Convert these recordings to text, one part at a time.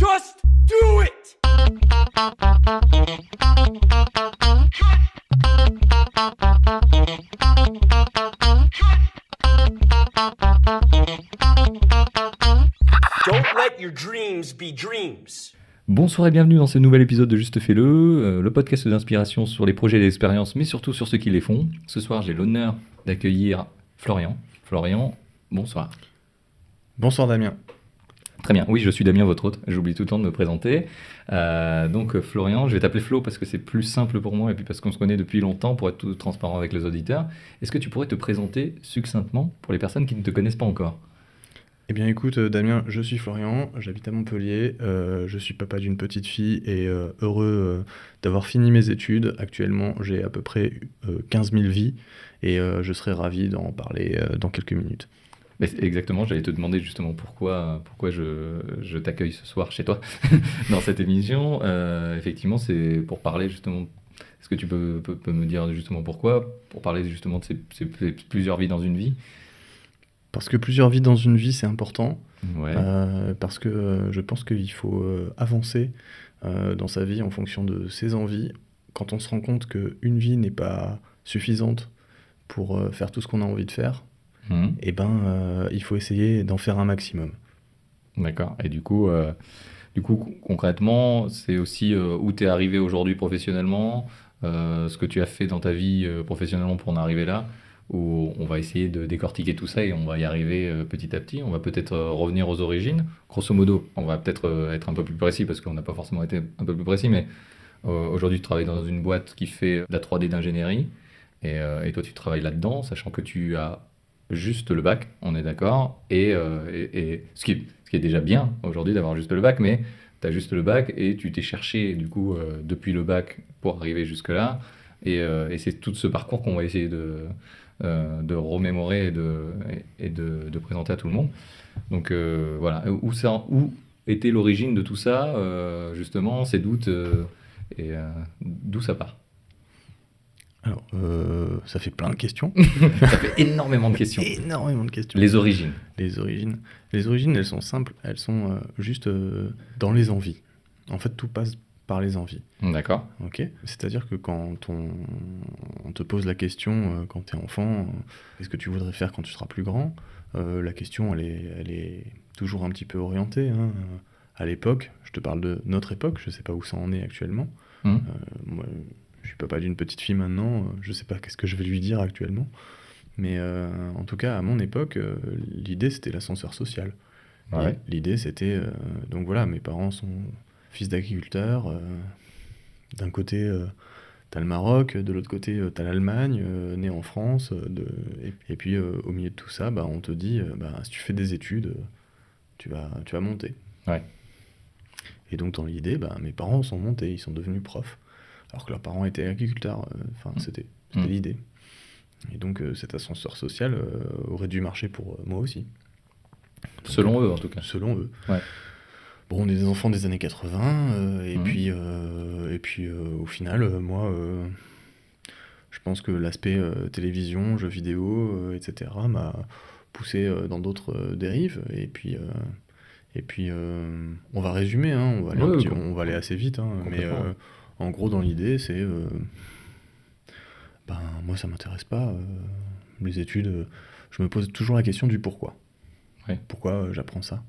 Just do it! Don't let your dreams be dreams. Bonsoir et bienvenue dans ce nouvel épisode de Juste Fais-le, euh, le podcast d'inspiration sur les projets et les expériences, mais surtout sur ceux qui les font. Ce soir, j'ai l'honneur d'accueillir Florian. Florian, bonsoir. Bonsoir Damien. Très bien, oui, je suis Damien, votre hôte. J'oublie tout le temps de me présenter. Euh, donc, euh, Florian, je vais t'appeler Flo parce que c'est plus simple pour moi et puis parce qu'on se connaît depuis longtemps pour être tout transparent avec les auditeurs. Est-ce que tu pourrais te présenter succinctement pour les personnes qui ne te connaissent pas encore? Eh bien écoute euh, Damien, je suis Florian, j'habite à Montpellier, je suis papa d'une petite fille et heureux d'avoir fini mes études. Actuellement j'ai à peu près euh, 15 000 vies et je serai ravi d'en parler dans quelques minutes. Mais exactement, j'allais te demander justement pourquoi, pourquoi je, je t'accueille ce soir chez toi dans cette émission. Euh, effectivement, c'est pour parler justement. Est-ce que tu peux, peux- peux me dire justement pourquoi? Pour parler justement de ces, ces plusieurs vies dans une vie. Parce que plusieurs vies dans une vie c'est important, Ouais. euh, parce que euh, je pense qu'il faut avancer euh, dans sa vie en fonction de ses envies. Quand on se rend compte qu'une vie n'est pas suffisante pour faire tout ce qu'on a envie de faire, Mhm. eh ben, euh, il faut essayer d'en faire un maximum. D'accord. Et du coup, euh, du coup, con- concrètement, c'est aussi euh, où tu es arrivé aujourd'hui professionnellement, ce que tu as fait dans ta vie professionnellement pour en arriver là, où on va essayer de décortiquer tout ça et on va y arriver petit à petit. On va peut-être revenir aux origines. Grosso modo, on va peut-être être un peu plus précis parce qu'on n'a pas forcément été un peu plus précis, mais aujourd'hui, tu travailles dans une boîte qui fait de la 3D d'ingénierie et, euh, et toi, tu travailles là-dedans, sachant que tu as juste le bac, on est d'accord, et, euh, ce, qui, est déjà bien aujourd'hui d'avoir juste le bac, mais tu as juste le bac et tu t'es cherché du coup euh, depuis le bac pour arriver jusque-là, et, euh, et c'est tout ce parcours qu'on va essayer de, euh, de remémorer et, de, et, de, présenter à tout le monde. Donc voilà, où, où était l'origine de tout ça, justement, ces doutes, et d'où ça part? Alors, euh, ça fait plein de questions. Ça fait énormément de questions. Énormément de questions. Les origines. Les origines. Les origines, elles sont simples. Elles sont euh, juste euh, dans les envies. En fait, tout passe par les envies. D'accord. Ok C'est-à-dire que quand on, on te pose la question, quand tu es enfant, qu'est-ce que tu voudrais faire quand tu seras plus grand La question, elle est, elle est toujours un petit peu orientée. hein. À l'époque, je te parle de notre époque, je sais pas où ça en est actuellement. Euh, moi, suis papa d'une petite fille maintenant, euh, je sais pas qu'est-ce que je vais lui dire actuellement. Mais euh, en tout cas, à mon époque, euh, l'idée c'était l'ascenseur social. Ouais. L'idée c'était. euh, donc voilà, mes parents sont fils d'agriculteurs. D'un côté, t'as le Maroc, de l'autre côté, t'as l'Allemagne, né en France. de, et, et puis au milieu de tout ça, bah, on te dit bah, si tu fais des études, tu, vas, tu vas monter. Ouais. Et donc dans l'idée, bah, mes parents sont montés, ils sont devenus profs. Alors que leurs parents étaient agriculteurs. euh, Enfin, Mm. c'était Mm. l'idée. Et donc euh, cet ascenseur social euh, aurait dû marcher pour moi aussi. Selon eux, en tout cas. Selon eux. Ouais. Bon, on est des enfants des années 80, euh, et, puis, et puis au final, moi, je pense que l'aspect euh, télévision, jeux vidéo, euh, etc., m'a poussé euh, dans d'autres dérives. Et puis, et puis on va résumer, hein, on, va aller Ouais, petit- on va aller assez vite, hein, mais en gros, dans l'idée, c'est. euh, ben, moi, ça m'intéresse pas. euh, les études, euh, je me pose toujours la question du pourquoi. Ouais. Pourquoi j'apprends ça?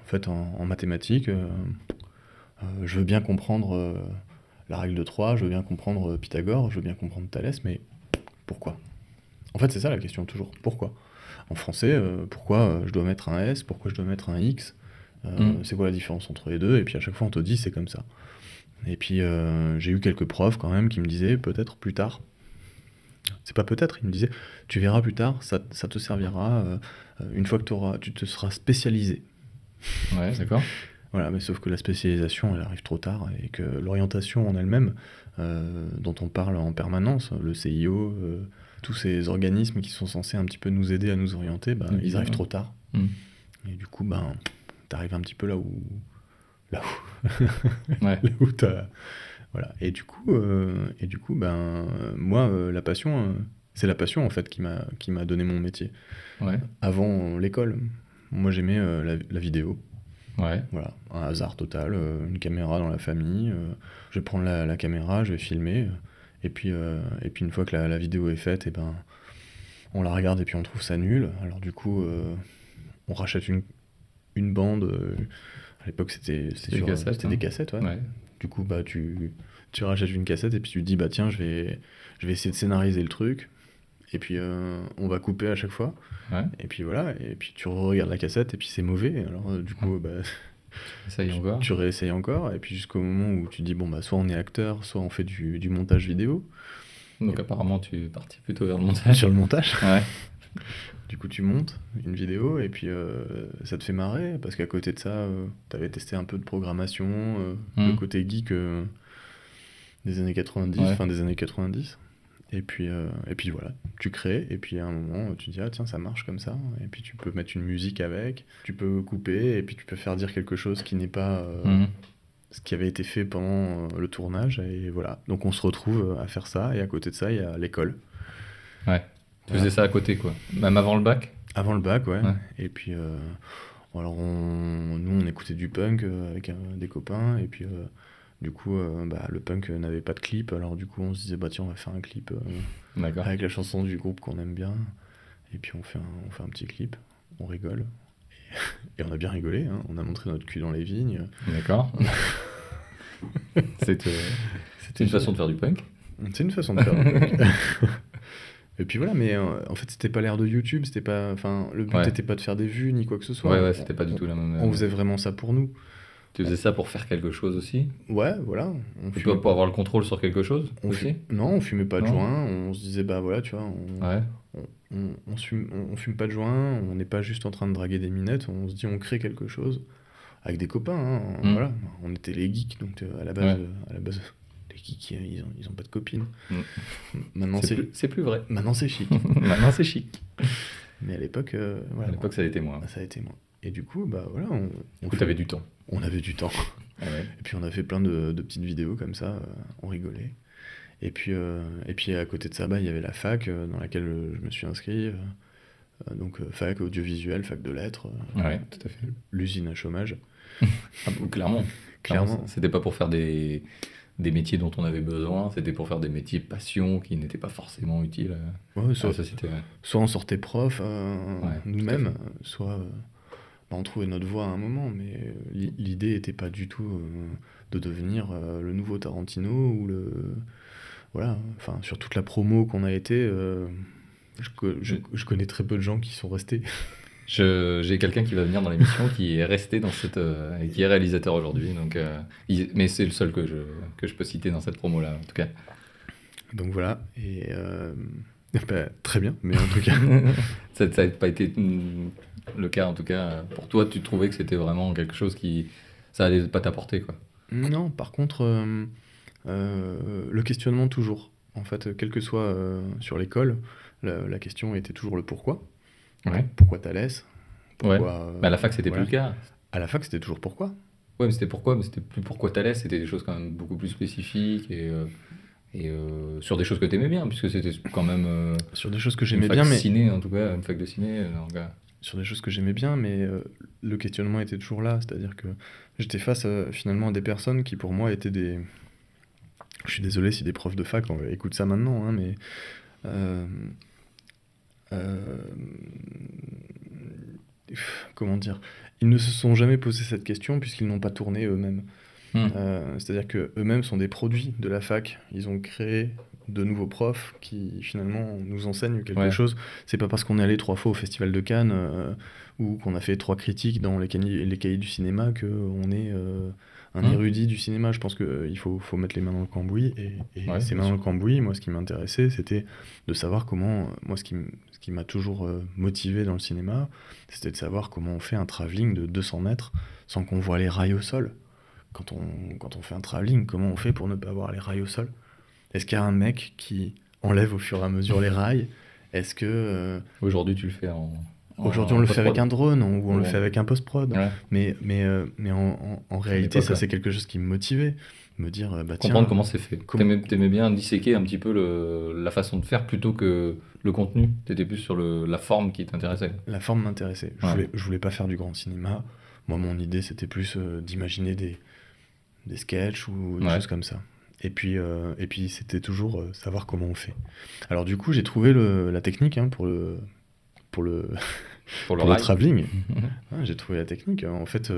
En fait, en, en mathématiques, je veux bien comprendre la règle de 3, je veux bien comprendre Pythagore, je veux bien comprendre Thalès, mais pourquoi? En fait, c'est ça la question toujours. Pourquoi? En français, pourquoi je dois mettre un S? Pourquoi je dois mettre un X? Euh, Mm. C'est quoi la différence entre les deux? Et puis à chaque fois, on te dit c'est comme ça. Et puis euh, j'ai eu quelques profs quand même qui me disaient peut-être plus tard. C'est pas peut-être, ils me disaient tu verras plus tard, ça, ça te servira euh, une fois que tu te seras spécialisé. Ouais, d'accord. Voilà, mais sauf que la spécialisation, elle arrive trop tard et que l'orientation en elle-même, euh, dont on parle en permanence, le CIO, tous ces organismes qui sont censés un petit peu nous aider à nous orienter, bah, ils arrivent ouais. trop tard. Mm. Et du coup, ben, t'arrives un petit peu là où, là où, Ouais. là où t'as, voilà. Et du coup, euh, et du coup, ben, moi, euh, la passion, euh, c'est la passion en fait qui m'a, qui m'a donné mon métier. Ouais. Avant l'école, moi j'aimais euh, la, la vidéo. Ouais. Voilà, un hasard total, une caméra dans la famille. je vais prendre la, la caméra, je vais filmer. et, puis, et puis une fois que la, la vidéo est faite, et ben, on la regarde et puis on trouve ça nul. Alors du coup, on rachète une, une bande. À l'époque, c'était Des cassettes, c'était hein. des cassettes. Ouais. Ouais. Du coup, bah, tu, tu rachètes une cassette et puis tu te dis, bah tiens, je vais, je vais essayer de scénariser le truc. Et puis euh, on va couper à chaque fois. Ouais. Et puis voilà, et puis tu regardes la cassette et puis c'est mauvais. Alors euh, du coup, bah, encore. tu réessayes encore. Et puis jusqu'au moment où tu dis, bon, bah soit on est acteur, soit on fait du, du montage vidéo. Donc apparemment, tu es parti plutôt vers le montage. Sur le montage, Ouais. du coup, tu montes une vidéo et puis euh, ça te fait marrer parce qu'à côté de ça, tu avais testé un peu de programmation, euh, le côté geek euh, des années 90, Ouais. fin des années 90. Et puis, euh, et puis voilà, tu crées, et puis à un moment, tu dis, ah tiens, ça marche comme ça, et puis tu peux mettre une musique avec, tu peux couper, et puis tu peux faire dire quelque chose qui n'est pas euh, Mhm. ce qui avait été fait pendant euh, le tournage, et voilà. Donc on se retrouve euh, à faire ça, et à côté de ça, il y a l'école. Ouais. Tu faisais ça à côté, quoi. Même avant le bac Avant le bac, ouais. Ouais. Et puis, euh, alors on, nous, on écoutait du punk euh, avec euh, des copains, et puis euh, du coup, bah, le punk n'avait pas de clip, alors du coup, on se disait, bah tiens, on va faire un clip avec la chanson du groupe qu'on aime bien, et puis on fait un, on fait un petit clip, on rigole. Et, et on a bien rigolé, hein. on a montré notre cul dans les vignes. D'accord. C'était une façon de faire du punk. C'est une façon de faire. un punk. Et puis voilà, mais euh, en fait, c'était pas l'air de YouTube, c'était pas, enfin, le but Ouais. n'était pas de faire des vues ni quoi que ce soit. Ouais, ouais, c'était pas du On- tout la même. On faisait vraiment ça pour nous. Tu faisais ça pour faire quelque chose aussi? Ouais, voilà. On Ou fumait pour avoir le contrôle sur quelque chose on aussi? Non, on fumait pas de Non. joint. On se disait, bah voilà, tu vois, on, Ouais. on, on, fume, on, on fume pas de joint. On n'est pas juste en train de draguer des minettes. On se dit, on crée quelque chose avec des copains. hein, Mm. Voilà. On était les geeks, donc euh, à la base, Ouais. euh, à la base, ils ont, ils ont pas de copines. Mm. Maintenant, C'est plus, vrai. maintenant c'est chic. Maintenant, c'est chic. Mais à l'époque, euh, voilà, À l'époque, ça a été moins. ça a été moins. Et du coup, bah voilà, on, Du coup, fait- du temps. on avait du temps. Ah ouais. Et puis on a fait plein de, de petites vidéos comme ça, euh, on rigolait. Et puis, euh, et puis à côté de ça, bah, il y avait la fac dans laquelle je me suis inscrit. donc fac audiovisuel, fac de lettres, Ouais, tout à fait. l'usine à chômage. Ah, clairement. Clairement. C'était pas pour faire des, des métiers dont on avait besoin, c'était pour faire des métiers passion qui n'étaient pas forcément utiles à Ouais, à la soit, société. ouais. soit on sortait prof euh, Ouais, nous-mêmes, euh, soit euh, bah, on trouvait notre voie à un moment, mais euh, l'i- l'idée n'était pas du tout euh, de devenir euh, le nouveau Tarantino ou le. Voilà, enfin, sur toute la promo qu'on a été, euh, je, co- je- je connais très peu de gens qui sont restés. Je- J'ai quelqu'un qui va venir dans l'émission qui est resté dans cette. euh, et qui est réalisateur aujourd'hui. Donc, euh, il- mais c'est le seul que je, que je peux citer dans cette promo-là, en tout cas. Donc voilà, et euh, bah, très bien, mais en tout cas, ça n'a pas été le cas, en tout cas. Pour toi, tu trouvais que c'était vraiment quelque chose qui. Ça allait pas t'apporter, quoi. non, par contre, le questionnement toujours. En fait, quel que soit sur l'école, la, la question était toujours le pourquoi. Ouais. Pourquoi Thalès? Ouais. Pourquoi, euh, Bah, à la fac, c'était voilà. plus le cas. À la fac, c'était toujours pourquoi? Ouais, mais c'était pourquoi? Mais c'était plus pourquoi t'allais, c'était des choses quand même beaucoup plus spécifiques et, euh, et euh, sur des choses que t'aimais bien, puisque c'était quand même euh, Sur des choses que j'aimais bien, mais ciné, en tout cas, une fac de ciné. euh, donc, euh, sur des choses que j'aimais bien, mais euh, le questionnement était toujours là. C'est-à-dire que j'étais face euh, finalement à des personnes qui pour moi étaient des. Je suis désolé si des profs de fac euh, écoutent ça maintenant, hein, mais euh, euh, comment dire? Ils ne se sont jamais posé cette question puisqu'ils n'ont pas tourné eux-mêmes. Hmm. Euh, C'est-à-dire que eux-mêmes sont des produits de la fac. Ils ont créé de nouveaux profs qui finalement nous enseignent quelque Ouais. chose. C'est pas parce qu'on est allé trois fois au Festival de Cannes euh, ou qu'on a fait trois critiques dans les cahiers, les cahiers du cinéma qu'on est euh, un Hmm. érudit du cinéma. Je pense qu'il faut, faut mettre les mains dans le cambouis. Et, et Ouais, ces mains dans le cambouis, moi, ce qui m'intéressait, c'était de savoir comment. euh, Moi, ce qui, ce qui m'a toujours euh, motivé dans le cinéma, c'était de savoir comment on fait un travelling de 200 mètres sans qu'on voit les rails au sol. Quand on, quand on fait un travelling, comment on fait pour ne pas voir les rails au sol? Est-ce qu'il y a un mec qui enlève au fur et à mesure les rails? Est-ce que. euh, Aujourd'hui, tu le fais en. Aujourd'hui, on le fait avec un drone ou on le fait avec un post-prod? Ouais. Mais, mais, euh, mais en, en- en réalité, ça, c'est quelque chose qui me motivait. Me dire, bah tiens. Comprendre comment c'est fait. comment- T'aimais, t'aimais bien disséquer un petit peu le, la façon de faire plutôt que le contenu. T'étais plus sur le, la forme qui t'intéressait. La forme m'intéressait. Je, Ouais. voulais, je voulais pas faire du grand cinéma. Moi, mon idée, c'était plus euh, d'imaginer des, des sketchs ou des Ouais. choses comme ça. Et puis, euh, et puis c'était toujours euh, savoir comment on fait. Alors du coup, j'ai trouvé le- la technique hein, pour le, pour le, Pour le travelling. Ouais, j'ai trouvé la technique. En fait,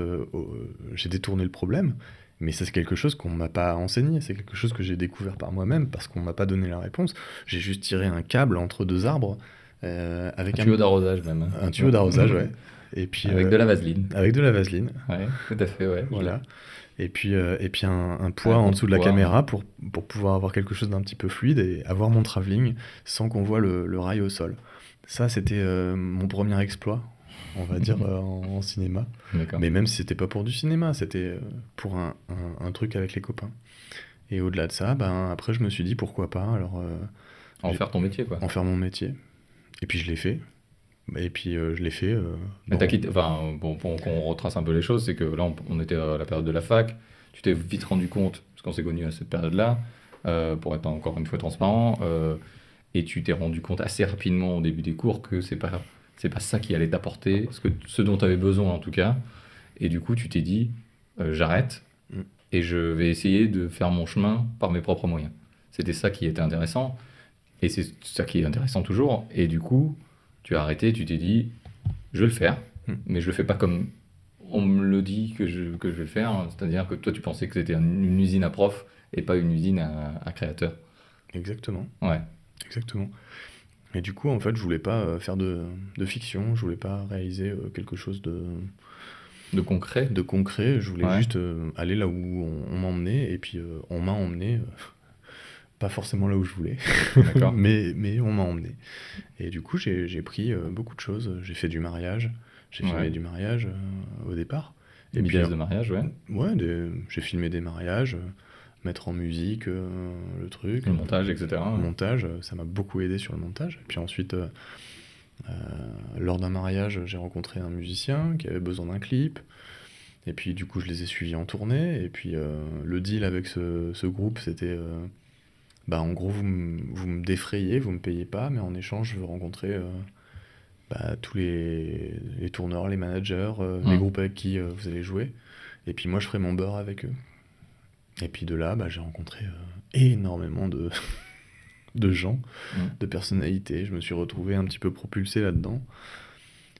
j'ai détourné le problème, mais c'est quelque chose qu'on m'a pas enseigné. C'est quelque chose que j'ai découvert par moi-même parce qu'on m'a pas donné la réponse. J'ai juste tiré un câble entre deux arbres euh, avec Un un, tuyau d'arrosage même. un tuyau d'arrosage, ouais. Et puis Avec euh, de la vaseline. avec de la vaseline, Ouais, tout à fait, ouais. voilà. Et puis, euh, et puis un, un poids en dessous de la poids. caméra pour, pour pouvoir avoir quelque chose d'un petit peu fluide et avoir mon travelling sans qu'on voit le, le rail au sol. Ça, c'était mon premier exploit, on va dire, euh, en, en cinéma. Mais même si c'était pas pour du cinéma, c'était euh, pour un, un- un truc avec les copains. Et au-delà de ça, ben, après, je me suis dit pourquoi pas alors euh, En faire ton métier, quoi. en faire mon métier. Et puis je l'ai fait. Et puis euh, je l'ai fait. euh, Mais dans- t'as quitté, enfin, bon, pour qu'on retrace un peu les choses, c'est que là, on, on était à la période de la fac, tu t'es vite rendu compte, parce qu'on s'est connus à cette période-là, pour être encore une fois transparent, et tu t'es rendu compte assez rapidement au début des cours que c'est pas, c'est pas ça qui allait t'apporter, ce, que, ce dont tu avais besoin en tout cas, et du coup, tu t'es dit, euh, j'arrête, Mm. et je vais essayer de faire mon chemin par mes propres moyens. C'était ça qui était intéressant, et c'est ça qui est intéressant toujours, et du coup, tu as arrêté, tu t'es dit, je vais le faire, Mm. mais je le fais pas comme on me le dit que je, que je vais le faire. C'est-à-dire que toi, tu pensais que c'était un- une usine à prof et pas une usine à, à créateur. Exactement. Ouais. Exactement. Et du coup, en fait, je voulais pas euh, faire de, de fiction, je voulais pas réaliser euh, quelque chose de, De concret. de concret, je voulais Ouais. juste euh, aller là où on, on m'emmenait, et puis on m'a emmené, pas forcément là où je voulais, mais, mais on m'a emmené. Et du coup, j'ai pris beaucoup de choses, j'ai fait du mariage, j'ai filmé du mariage au départ. Et une puis, de mariage, ouais. Ouais, des- j'ai filmé des mariages, mettre en musique euh, le truc. Le montage, etc. Le montage, ça m'a beaucoup aidé sur le montage. Et puis ensuite, euh, euh, lors d'un mariage, j'ai rencontré un musicien qui avait besoin d'un clip. Et puis du coup, je les ai suivis en tournée. Et puis le deal avec ce, ce groupe, c'était, bah, en gros, vous, me- vous me défrayez, vous me payez pas, mais en échange, je veux rencontrer bah, tous les, les tourneurs, les managers, les groupes avec qui vous allez jouer. Et puis moi, je ferai mon beurre avec eux. Et puis de là, bah, j'ai rencontré euh, énormément de, de gens, Mm. de personnalités. Je me suis retrouvé un petit peu propulsé là-dedans.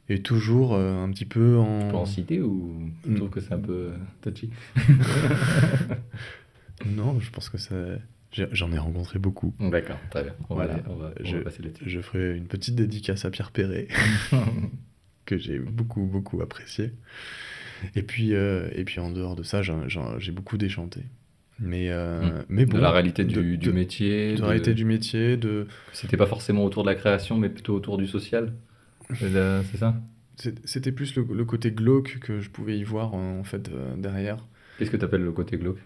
Et toujours euh, un petit peu Tu peux en en... citer ou tu Mm. trouves que c'est un peu euh, touchy? Non, je pense que ça... J'en ai rencontré beaucoup. D'accord, très bien. On Voilà. va, on va, on Je- va passer là-dessus. Je ferai une petite dédicace à Pierre Perret, que j'ai beaucoup, beaucoup apprécié. Et puis, euh, et puis en dehors de ça, j'ai beaucoup déchanté. Mais, euh, Mm. mais bon, de la réalité du, de- du de- métier. de la réalité du métier, de... C'était pas forcément autour de la création, mais plutôt autour du social. C'est ça? C'était plus le, le côté glauque que je pouvais y voir en fait euh, derrière. Qu'est-ce que tu appelles le côté glauque?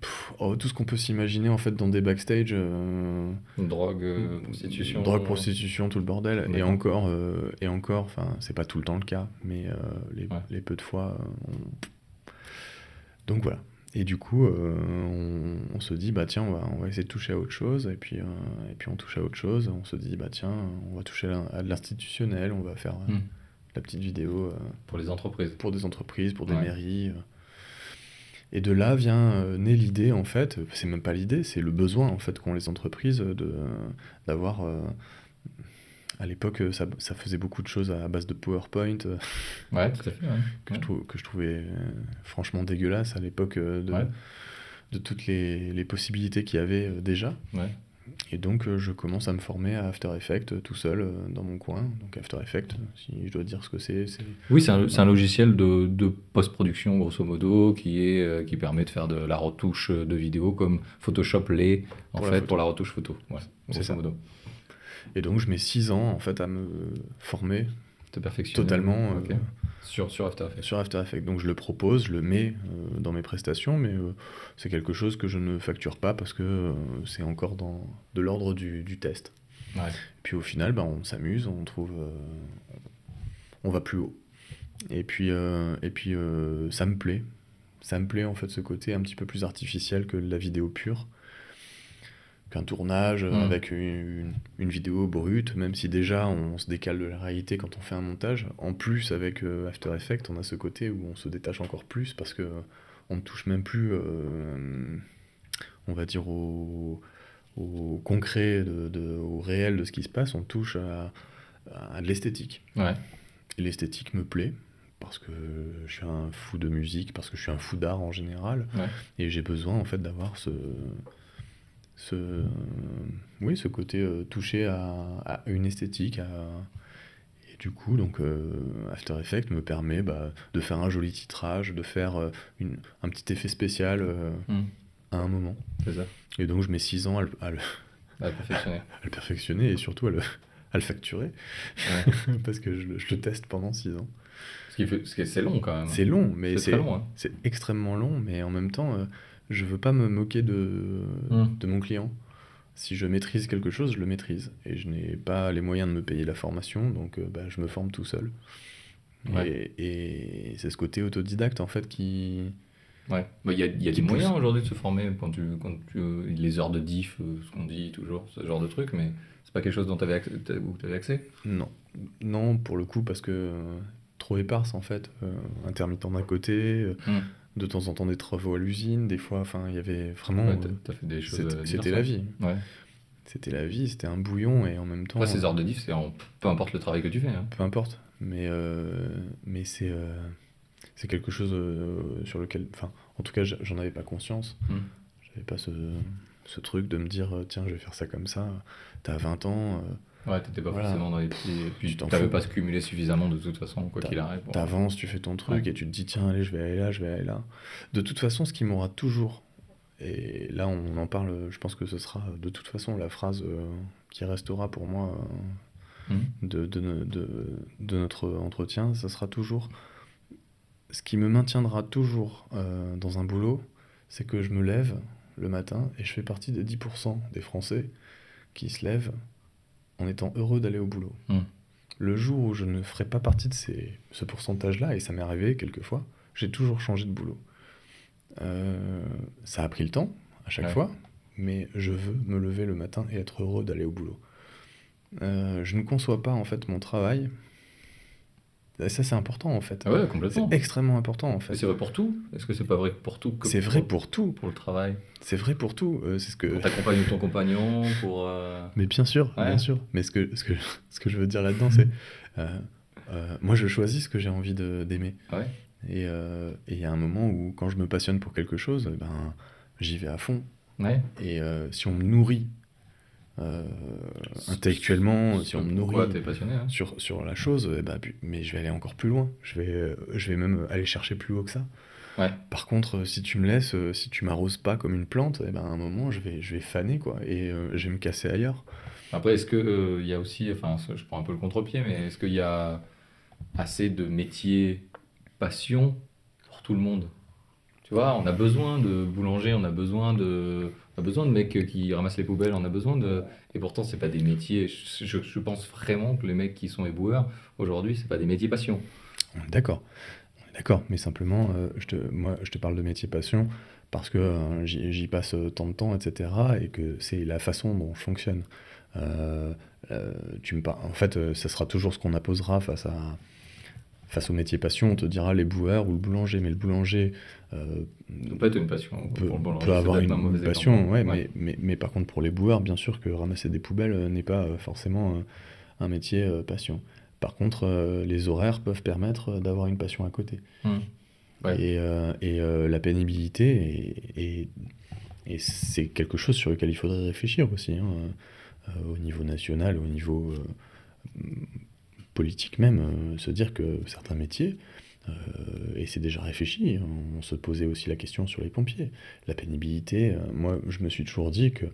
Pff, oh, tout ce qu'on peut s'imaginer en fait dans des backstage. euh, Drogue, euh, prostitution. Drogue, prostitution, tout le bordel. Et encore, euh, et encore, enfin, c'est pas tout le temps le cas, mais euh, les, Ouais. les peu de fois. euh, on- Donc voilà. Et du coup, euh, on, on se dit, bah tiens, on va, on va essayer de toucher à autre chose. Et puis, euh, et puis on touche à autre chose. On se dit, bah tiens, on va toucher à, de l'institutionnel, on va faire euh, Hmm. la petite vidéo Pour les entreprises. pour des entreprises, pour des Ouais. mairies. Et de là vient naît l'idée, en fait, c'est même pas l'idée, c'est le besoin, en fait, qu'ont les entreprises de, d'avoir... à l'époque, euh, ça, ça faisait beaucoup de choses à base de PowerPoint euh, Ouais, tout à fait. ouais. que, Ouais. je trou- que je trouvais euh, franchement dégueulasse à l'époque de, Ouais. de toutes les, les possibilités qu'il y avait déjà. Et donc, je commence à me former à After Effects tout seul dans mon coin. Donc, After Effects, si je dois dire ce que c'est, Oui, c'est un, logiciel de, de post-production, grosso modo, qui, est, qui permet de faire de la retouche de vidéo comme Photoshop l'est, en Pour la fait, photo. pour la retouche photo. Ouais, C'est grosso ça. Et donc, je mets six ans en fait à me former De perfectionner. totalement euh. Sur, sur After Effects. sur After Effects. Donc, je le propose, je le mets euh, dans mes prestations, mais euh, c'est quelque chose que je ne facture pas parce que c'est encore dans de l'ordre du, du test. Ouais. Puis au final, bah, on s'amuse, on trouve, on va plus haut. Et puis, et puis ça me plaît. Ça me plaît en fait ce côté un petit peu plus artificiel que la vidéo pure. Qu'un tournage Mm. avec une, une vidéo brute, même si déjà on se décale de la réalité quand on fait un montage. En plus, avec euh, After Effects, on a ce côté où on se détache encore plus parce que on ne touche même plus, euh, on va dire, au, au concret, de, de- au réel de ce qui se passe. On touche à, à de l'esthétique. Ouais. Et l'esthétique me plaît parce que je suis un fou de musique, parce que je suis un fou d'art en général. Ouais. Et j'ai besoin en fait d'avoir ce, ce, oui, ce côté euh, touché à, à une esthétique. à- Et du coup, donc, euh, After Effects me permet bah, de faire un joli titrage, de faire euh, une, un petit effet spécial euh, Mm. à un moment. C'est ça. Et donc, je mets 6 ans à le, à le- À perfectionner. à le perfectionner et surtout à le, à le facturer. Ouais. parce que je, le- je le teste pendant 6 ans. Ce qui fait, ce qui est- c'est long quand même. C'est long, mais C'est c'est long. Hein. c'est extrêmement long, mais en même temps, euh, je veux pas me moquer de, Mm. de mon client. Si je maîtrise quelque chose, je le maîtrise. Et je n'ai pas les moyens de me payer la formation, donc euh, bah, je me forme tout seul. Ouais. Et, et c'est ce côté autodidacte, en fait, qui... Ouais. Bah, Il y a, y a des pousse. moyens aujourd'hui de se former quand tu, quand tu, les heures de diff, euh, ce qu'on dit toujours, ce genre de truc, mais c'est pas quelque chose dont tu avais accès, avais accès? Non. Non, pour le coup, parce que euh, trop éparse, en fait. Euh, intermittent d'un côté, euh, Mm. De temps en temps des travaux à l'usine, des fois, enfin, il y avait vraiment... Ouais, t'as, fait des choses. c'était la vie. ouais. C'était la vie, c'était un bouillon, et en même temps... Après, ces heures de diff, c'est en- peu importe le travail que tu fais. Hein. peu importe mais euh, mais c'est euh, c'est quelque chose euh, sur lequel enfin en tout cas j'en avais pas conscience Mm. j'avais pas ce, ce truc de me dire tiens je vais faire ça comme ça t'as 20 ans Ouais, t'étais pas Voilà. forcément dans les pieds. Et puis, Tu t'avais pas cumulé suffisamment de toute façon, quoi qu'il arrive. pour- t'avances tu fais ton truc Ouais. et tu te dis tiens allez je vais aller là je vais aller là de toute façon ce qui m'aura toujours et là on en parle je pense que ce sera de toute façon la phrase euh, qui restera pour moi euh, Mhm. de, de, de, de notre entretien, ça sera toujours ce qui me maintiendra toujours euh, dans un boulot, c'est que je me lève le matin et je fais partie des 10% des Français qui se lèvent en étant heureux d'aller au boulot. Mm. Le jour où je ne ferai pas partie de ces, ce pourcentage-là, et ça m'est arrivé quelquefois, j'ai toujours changé de boulot. Euh, ça a pris le temps à chaque Ouais. fois, mais je veux me lever le matin et être heureux d'aller au boulot. Euh, je ne conçois pas en fait mon travail. Et ça c'est important en fait. Ah ouais, C'est complètement. extrêmement important en Mais fait. c'est vrai pour tout Est-ce que c'est pas vrai pour tout C'est vrai pour tout. pour le travail C'est vrai pour tout. Euh, c'est ce que. Pour ta compagne ou ton compagnon Pour. euh, Mais bien sûr, Ouais. bien sûr. Mais ce que, ce que, ce que je veux dire là-dedans, c'est. euh, euh, moi, je choisis ce que j'ai envie d'aimer. Ouais. Et il y a un moment où, quand je me passionne pour quelque chose, ben, j'y vais à fond. Ouais. Et si on me nourrit euh, intellectuellement, si on me nourrit passionné hein sur, sur la chose, eh ben, mais je vais aller encore plus loin. Je vais, euh, je vais même aller chercher plus haut que ça. Ouais. Par contre, euh, si tu me laisses, si tu m'arroses pas comme une plante, eh ben, à un moment, je vais, je vais faner, quoi. Et euh, je vais me casser ailleurs. Après, est-ce qu'il y a aussi, enfin, je prends un peu le contre-pied, mais est-ce qu'il y a assez de métiers passion pour tout le monde? Tu vois, on a besoin de boulanger, on a besoin de, on a besoin de mecs qui ramassent les poubelles, on a besoin de. Et pourtant, c'est pas des métiers. Je, pense vraiment que les mecs qui sont éboueurs aujourd'hui, c'est pas des métiers passion. D'accord. D'accord. Mais simplement, euh, je te, moi, je te parle de métier passion parce que euh, j'y passe euh, tant de temps, etc. Et que c'est la façon dont je fonctionne. Euh, euh, tu me par- En fait, euh, ça sera toujours ce qu'on apposera face à face au métier passion. On te dira les boueurs ou le boulanger. Mais le boulanger euh, Ça peut être une passion. peut, pour le boulanger, peut avoir une, un passion, ouais, Mais, mais, mais par contre, pour les boueurs, bien sûr que ramasser des poubelles euh, n'est pas euh, forcément un métier passion. Par contre, les horaires peuvent permettre d'avoir une passion à côté. Ouais. Et, euh, et, euh, la pénibilité, et, et, et c'est quelque chose sur lequel il faudrait réfléchir aussi, hein, euh, au niveau national, au niveau politique même, euh, se dire que certains métiers, euh, et c'est déjà réfléchi, on se posait aussi la question sur les pompiers. La pénibilité, euh, moi je me suis toujours dit que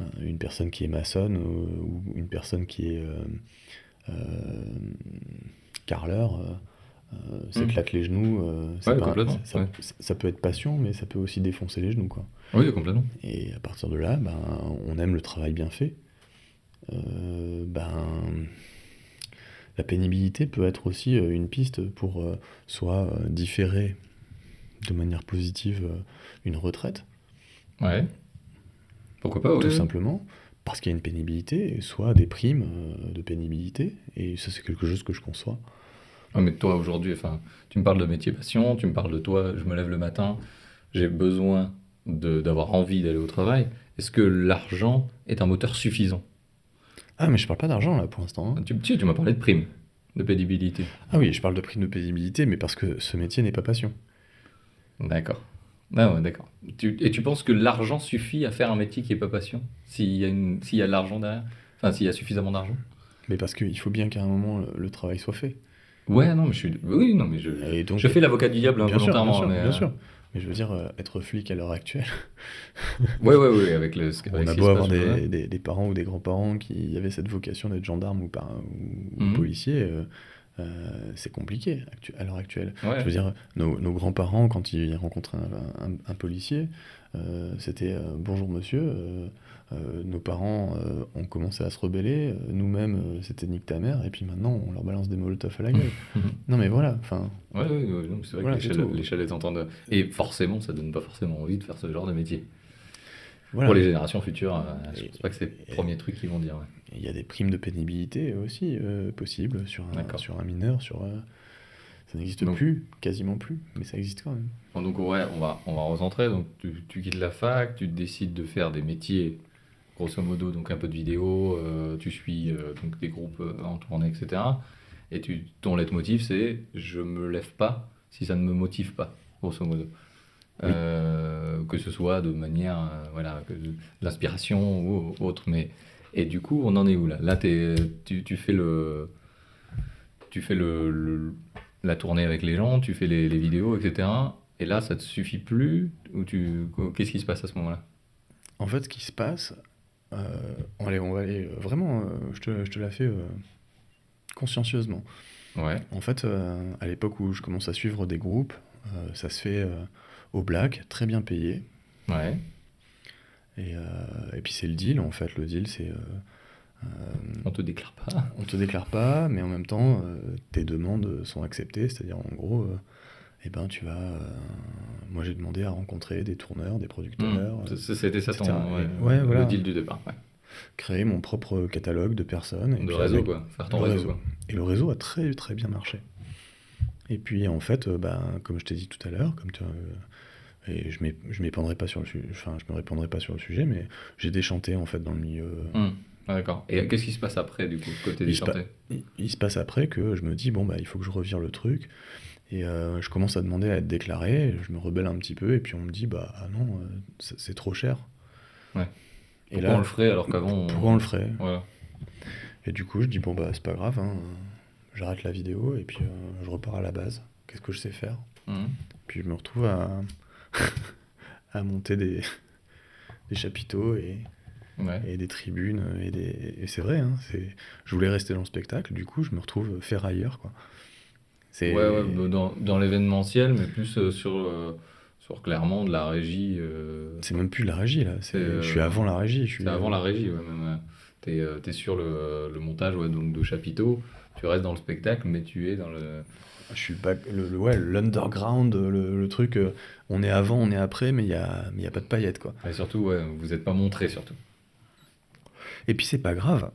euh, une personne qui est maçonne ou une personne qui est carreleur, euh, s'éclate les genoux, Ouais, pas- ça, ouais. ça- peut être passion, mais ça peut aussi défoncer les genoux. Quoi. Oui, complètement. Et à partir de là, ben, on aime le travail bien fait. Ben, la pénibilité peut être aussi euh, une piste pour euh, soit euh, différer de manière positive une retraite, Ouais. Pourquoi pas, ouais. tout simplement, parce qu'il y a une pénibilité, soit des primes de pénibilité, et ça c'est quelque chose que je conçois. Ah, mais toi, aujourd'hui, enfin, tu me parles de métier passion, tu me parles de toi, je me lève le matin, j'ai besoin d'avoir envie d'aller au travail. Est-ce que l'argent est un moteur suffisant? Ah mais je parle pas d'argent là pour l'instant. hein. Tu, tu, tu m'as parlé de prime, de pénibilité. Ah oui, je parle de prime de pénibilité, mais parce que ce métier n'est pas passion. D'accord. Ah ouais, d'accord. Et tu penses que l'argent suffit à faire un métier qui est pas passion? S'il y a, une- s'il y a de l'argent derrière? Enfin, s'il y a suffisamment d'argent? Mais parce qu'il faut bien qu'à un moment le, le travail soit fait. Ouais, non, mais je suis. Oui, non, mais je. Et donc, je fais l'avocat du diable bien sûr, bien sûr, mais, bien euh, sûr. Mais je veux dire, euh, être flic à l'heure actuelle, Ouais, ouais, ouais, avec le. ce- on avec a beau avoir des, des- des parents ou des grands-parents qui avaient cette vocation d'être gendarme ou, par, ou, Mhm. policier, euh, euh, c'est compliqué à l'heure actuelle. Ouais. Je veux dire, nos, nos grands-parents, quand ils rencontraient un, un- un policier, c'était bonjour monsieur. Euh, nos parents euh, ont commencé à se rebeller, euh, nous-mêmes c'était nique ta mère, et puis maintenant on leur balance des molotovs à la gueule. non mais voilà, enfin, Ouais, ouais, ouais, non, c'est vrai Voilà, que l'échelle tout. l'échelle est entendue. Et forcément, ça donne pas forcément envie de faire ce genre de métier. voilà. Pour les générations futures, je Et- pense pas que c'est le premier truc qu'ils vont dire. ouais. Il y a des primes de pénibilité aussi possibles sur un, sur un mineur, sur ça n'existe plus, quasiment plus, mais ça existe quand même. Donc ouais, on va, on va recentrer. Donc tu, tu quittes la fac, tu décides de faire des métiers, grosso modo, donc un peu de vidéo, euh, tu suis euh, donc des groupes euh, en tournée, etc. Et tu, ton leitmotiv, c'est je me lève pas si ça ne me motive pas, grosso modo. Oui. Euh, que ce soit de manière, euh, voilà, que de l'inspiration ou autre. Mais, et du coup, on en est où là? Là, t'es- tu, tu fais le. Tu fais le, le- la tournée avec les gens, tu fais les, les vidéos, etc. Et là, ça te suffit plus Ou tu qu'est-ce qui se passe à ce moment-là? En fait, ce qui se passe, allez, on va aller euh, vraiment, euh, je te, je te la fais euh, consciencieusement. Ouais. En fait, euh, à l'époque où je commence à suivre des groupes, euh, ça se fait euh, au black, très bien payé. Ouais. Et, euh, et puis c'est le deal, en fait. Le deal, c'est... euh, euh, On te déclare pas. on te déclare pas, mais en même temps, euh, tes demandes sont acceptées. C'est-à-dire, en gros, euh, eh ben, tu vas... euh, moi, j'ai demandé à rencontrer des tourneurs, des producteurs, Mmh. euh, C'était ça ton ouais, le deal du départ. ouais. créer mon propre catalogue de personnes. et De puis réseau, avec- quoi. Faire ton le réseau, réseau. quoi. Et le réseau a très très bien marché. Et puis en fait, euh, ben, comme je t'ai dit tout à l'heure, comme tu, euh, et je je m'épandrai pas sur le sujet, enfin je me répandrai pas sur le sujet, mais j'ai déchanté en fait dans le milieu. Mmh. Ah, D'accord. Et qu'est-ce qui se passe après, du coup, côté Il se pa- chantés Il, il se passe après que je me dis bon bah il faut que je revire le truc. Et euh, je commence à demander à être déclaré, je me rebelle un petit peu, et puis on me dit bah ah non, euh, c'est trop cher. Ouais. Et Pourquoi là, on le ferait alors qu'avant on... pourquoi on le ferait? Voilà. Et du coup, je dis bon bah c'est pas grave, hein, j'arrête la vidéo et puis euh, je repars à la base. Qu'est-ce que je sais faire? Mmh. Puis je me retrouve à, à monter des, des chapiteaux et, Ouais. et des tribunes. Et, des, et c'est vrai, hein, je voulais rester dans le spectacle, du coup je me retrouve ferrailleur. Quoi. Ouais, ouais, bah, dans, dans l'événementiel, mais plus euh, sur, euh, sur clairement de la régie. euh, c'est même plus la régie là, je suis avant la régie. Je suis, C'est avant la régie, ouais, même. T'es t'es sur le, le montage ouais, donc de chapiteaux, tu restes dans le spectacle, mais tu es dans le. Je suis back- le, le- ouais, l'underground, le, le truc, on est avant, on est après, mais il n'y a, mais y a pas de paillettes. Quoi. Et surtout, ouais, vous n'êtes pas montré, surtout. Et puis c'est pas grave.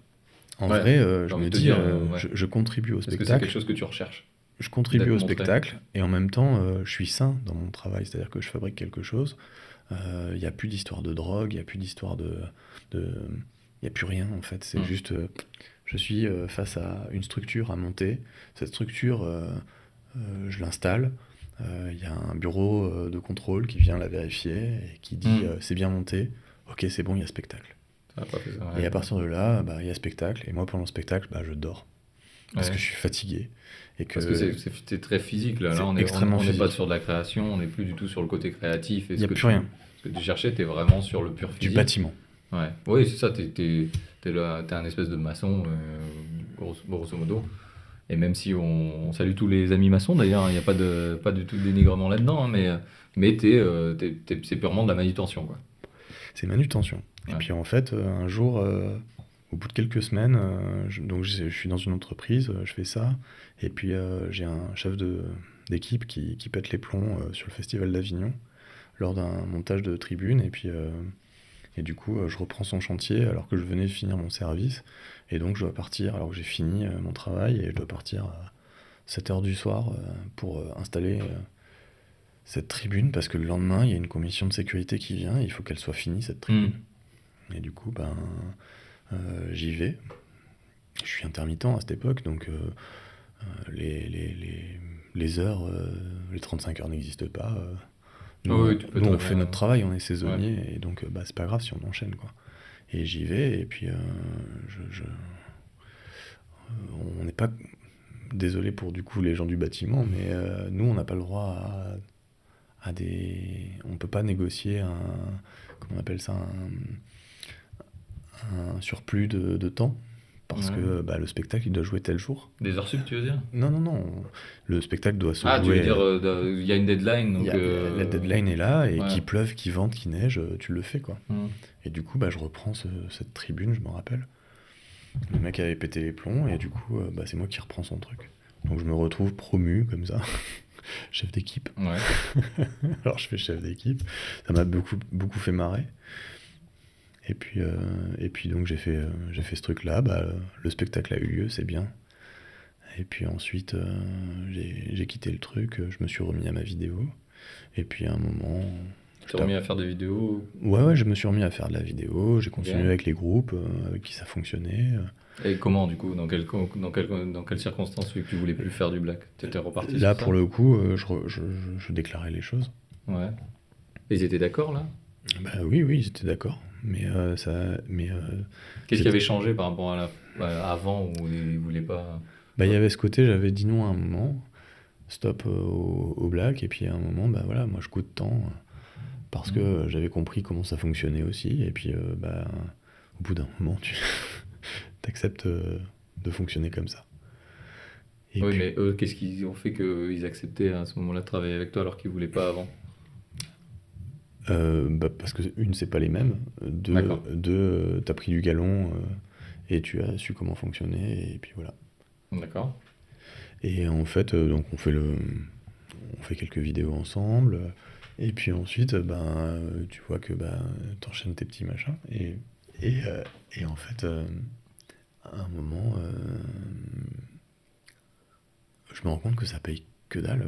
En Ouais, vrai, euh, je me dis, dire, euh, je, je contribue au Est-ce que c'est spectacle. quelque chose que tu recherches je contribue au spectacle et en même temps euh, je suis sain dans mon travail, c'est-à-dire que je fabrique quelque chose. Euh, Il n'y a plus d'histoire de drogue, il n'y a plus d'histoire de, de, il n'y a plus rien en fait. C'est Mm. juste, euh, je suis euh, face à une structure à monter. Cette structure, euh, euh, je l'installe. Euh, Il y a un bureau euh, de contrôle qui vient la vérifier et qui dit Mm. euh, c'est bien monté. Ok, c'est bon, il y a spectacle. Pas ça, Et à partir de là, bah, il y a spectacle. Et moi, pendant le spectacle, bah, je dors parce Ouais. que je suis fatigué et que Parce que c'est- très physique là. on est extrêmement on- on n'est pas sur de la création, on n'est plus du tout sur le côté créatif. Il ce y a que plus tu- rien. Ce que tu cherchais, tu es vraiment sur le pur du physique. bâtiment. Ouais. Oui, c'est ça, tu es, un espèce de maçon, euh, grosso, grosso modo. Et même si on, on salue tous les amis maçons, d'ailleurs, il n'y a pas, de, pas du tout de dénigrement là-dedans, hein, mais, mais t'es, euh, c'est purement de la manutention. C'est manutention. Et puis en fait, euh, un jour, euh, au bout de quelques semaines, euh, je, donc je, je suis dans une entreprise, euh, je fais ça, et puis euh, j'ai un chef d'équipe qui, qui pète les plombs euh, sur le festival d'Avignon lors d'un montage de tribune, et puis Et du coup, je reprends son chantier alors que je venais de finir mon service. Et donc, je dois partir alors que j'ai fini mon travail et je dois partir à 7 h du soir pour installer cette tribune parce que le lendemain, il y a une commission de sécurité qui vient et il faut qu'elle soit finie, cette tribune. Hmm. Et du coup, ben, j'y vais. Je suis intermittent à cette époque, donc euh, euh, les, les, les, les heures, euh, les 35 heures n'existent pas. euh. Nous, Ah oui, tu peux nous, on fait notre travail, on est saisonnier, et donc euh, bah, c'est pas grave si on enchaîne. Quoi. Et j'y vais, et puis euh, je, je- euh, on n'est pas désolé pour du coup les gens du bâtiment, mais euh, nous on n'a pas le droit à, à des. On peut pas négocier un. Comment on appelle ça Un, un surplus de, de temps. Parce Ouais. que bah, le spectacle il doit jouer tel jour. Des heures sup, tu veux dire? Non, non, non. Le spectacle doit se Ah, tu veux dire, euh, de- il y a une deadline. Donc, a- euh, La deadline est là, et ouais. qu'il pleuve, qu'il vente, qu'il neige, euh, tu le fais quoi. Et du coup, bah, je reprends ce- cette tribune, je me rappelle. Le mec avait pété les plombs, et du coup, euh, bah, c'est moi qui reprends son truc. Donc je me retrouve promu comme ça, chef d'équipe. Ouais. Alors je fais chef d'équipe, ça m'a beaucoup, beaucoup fait marrer. Et puis, euh, et puis donc j'ai fait, euh, j'ai fait ce truc-là, bah, le spectacle a eu lieu, c'est bien. Et puis ensuite, euh, j'ai quitté le truc, je me suis remis à ma vidéo. Et puis à un moment... Tu t'es remis à faire des vidéos. Ouais, ouais, je me suis remis à faire de la vidéo, j'ai continué avec les groupes euh, avec qui ça fonctionnait. Et comment, du coup Dans, quel, dans, quel, dans quelles circonstances vu que tu voulais plus faire du black Tu étais reparti Là, ça? pour le coup, je, re- je, je- je déclarais les choses. Ouais. Et ils étaient d'accord, là? Bah oui, oui, ils étaient d'accord. Mais euh, ça, mais euh, Qu'est-ce qui avait changé par rapport à la, à avant où ils voulaient pas? Bah, il y avait ce côté, j'avais dit non à un moment, stop euh, au, au black, et puis à un moment, bah voilà, moi je coûte temps parce que euh, j'avais compris comment ça fonctionnait aussi, et puis euh, bah, au bout d'un moment, tu acceptes de fonctionner comme ça. Et Oui, puis- mais eux, qu'est-ce qu'ils ont fait qu'ils acceptaient à ce moment-là de travailler avec toi alors qu'ils voulaient pas avant? Euh, bah, parce que une, c'est pas les mêmes. Deux, deux euh, t'as pris du galon euh, et tu as su comment fonctionner et puis voilà. D'accord. Et en fait, donc on fait le, on fait quelques vidéos ensemble. Et puis ensuite, ben, tu vois que ben, t'enchaînes tes petits machins. Et, et, euh, et en fait, euh, à un moment, euh, je me rends compte que ça paye que dalle.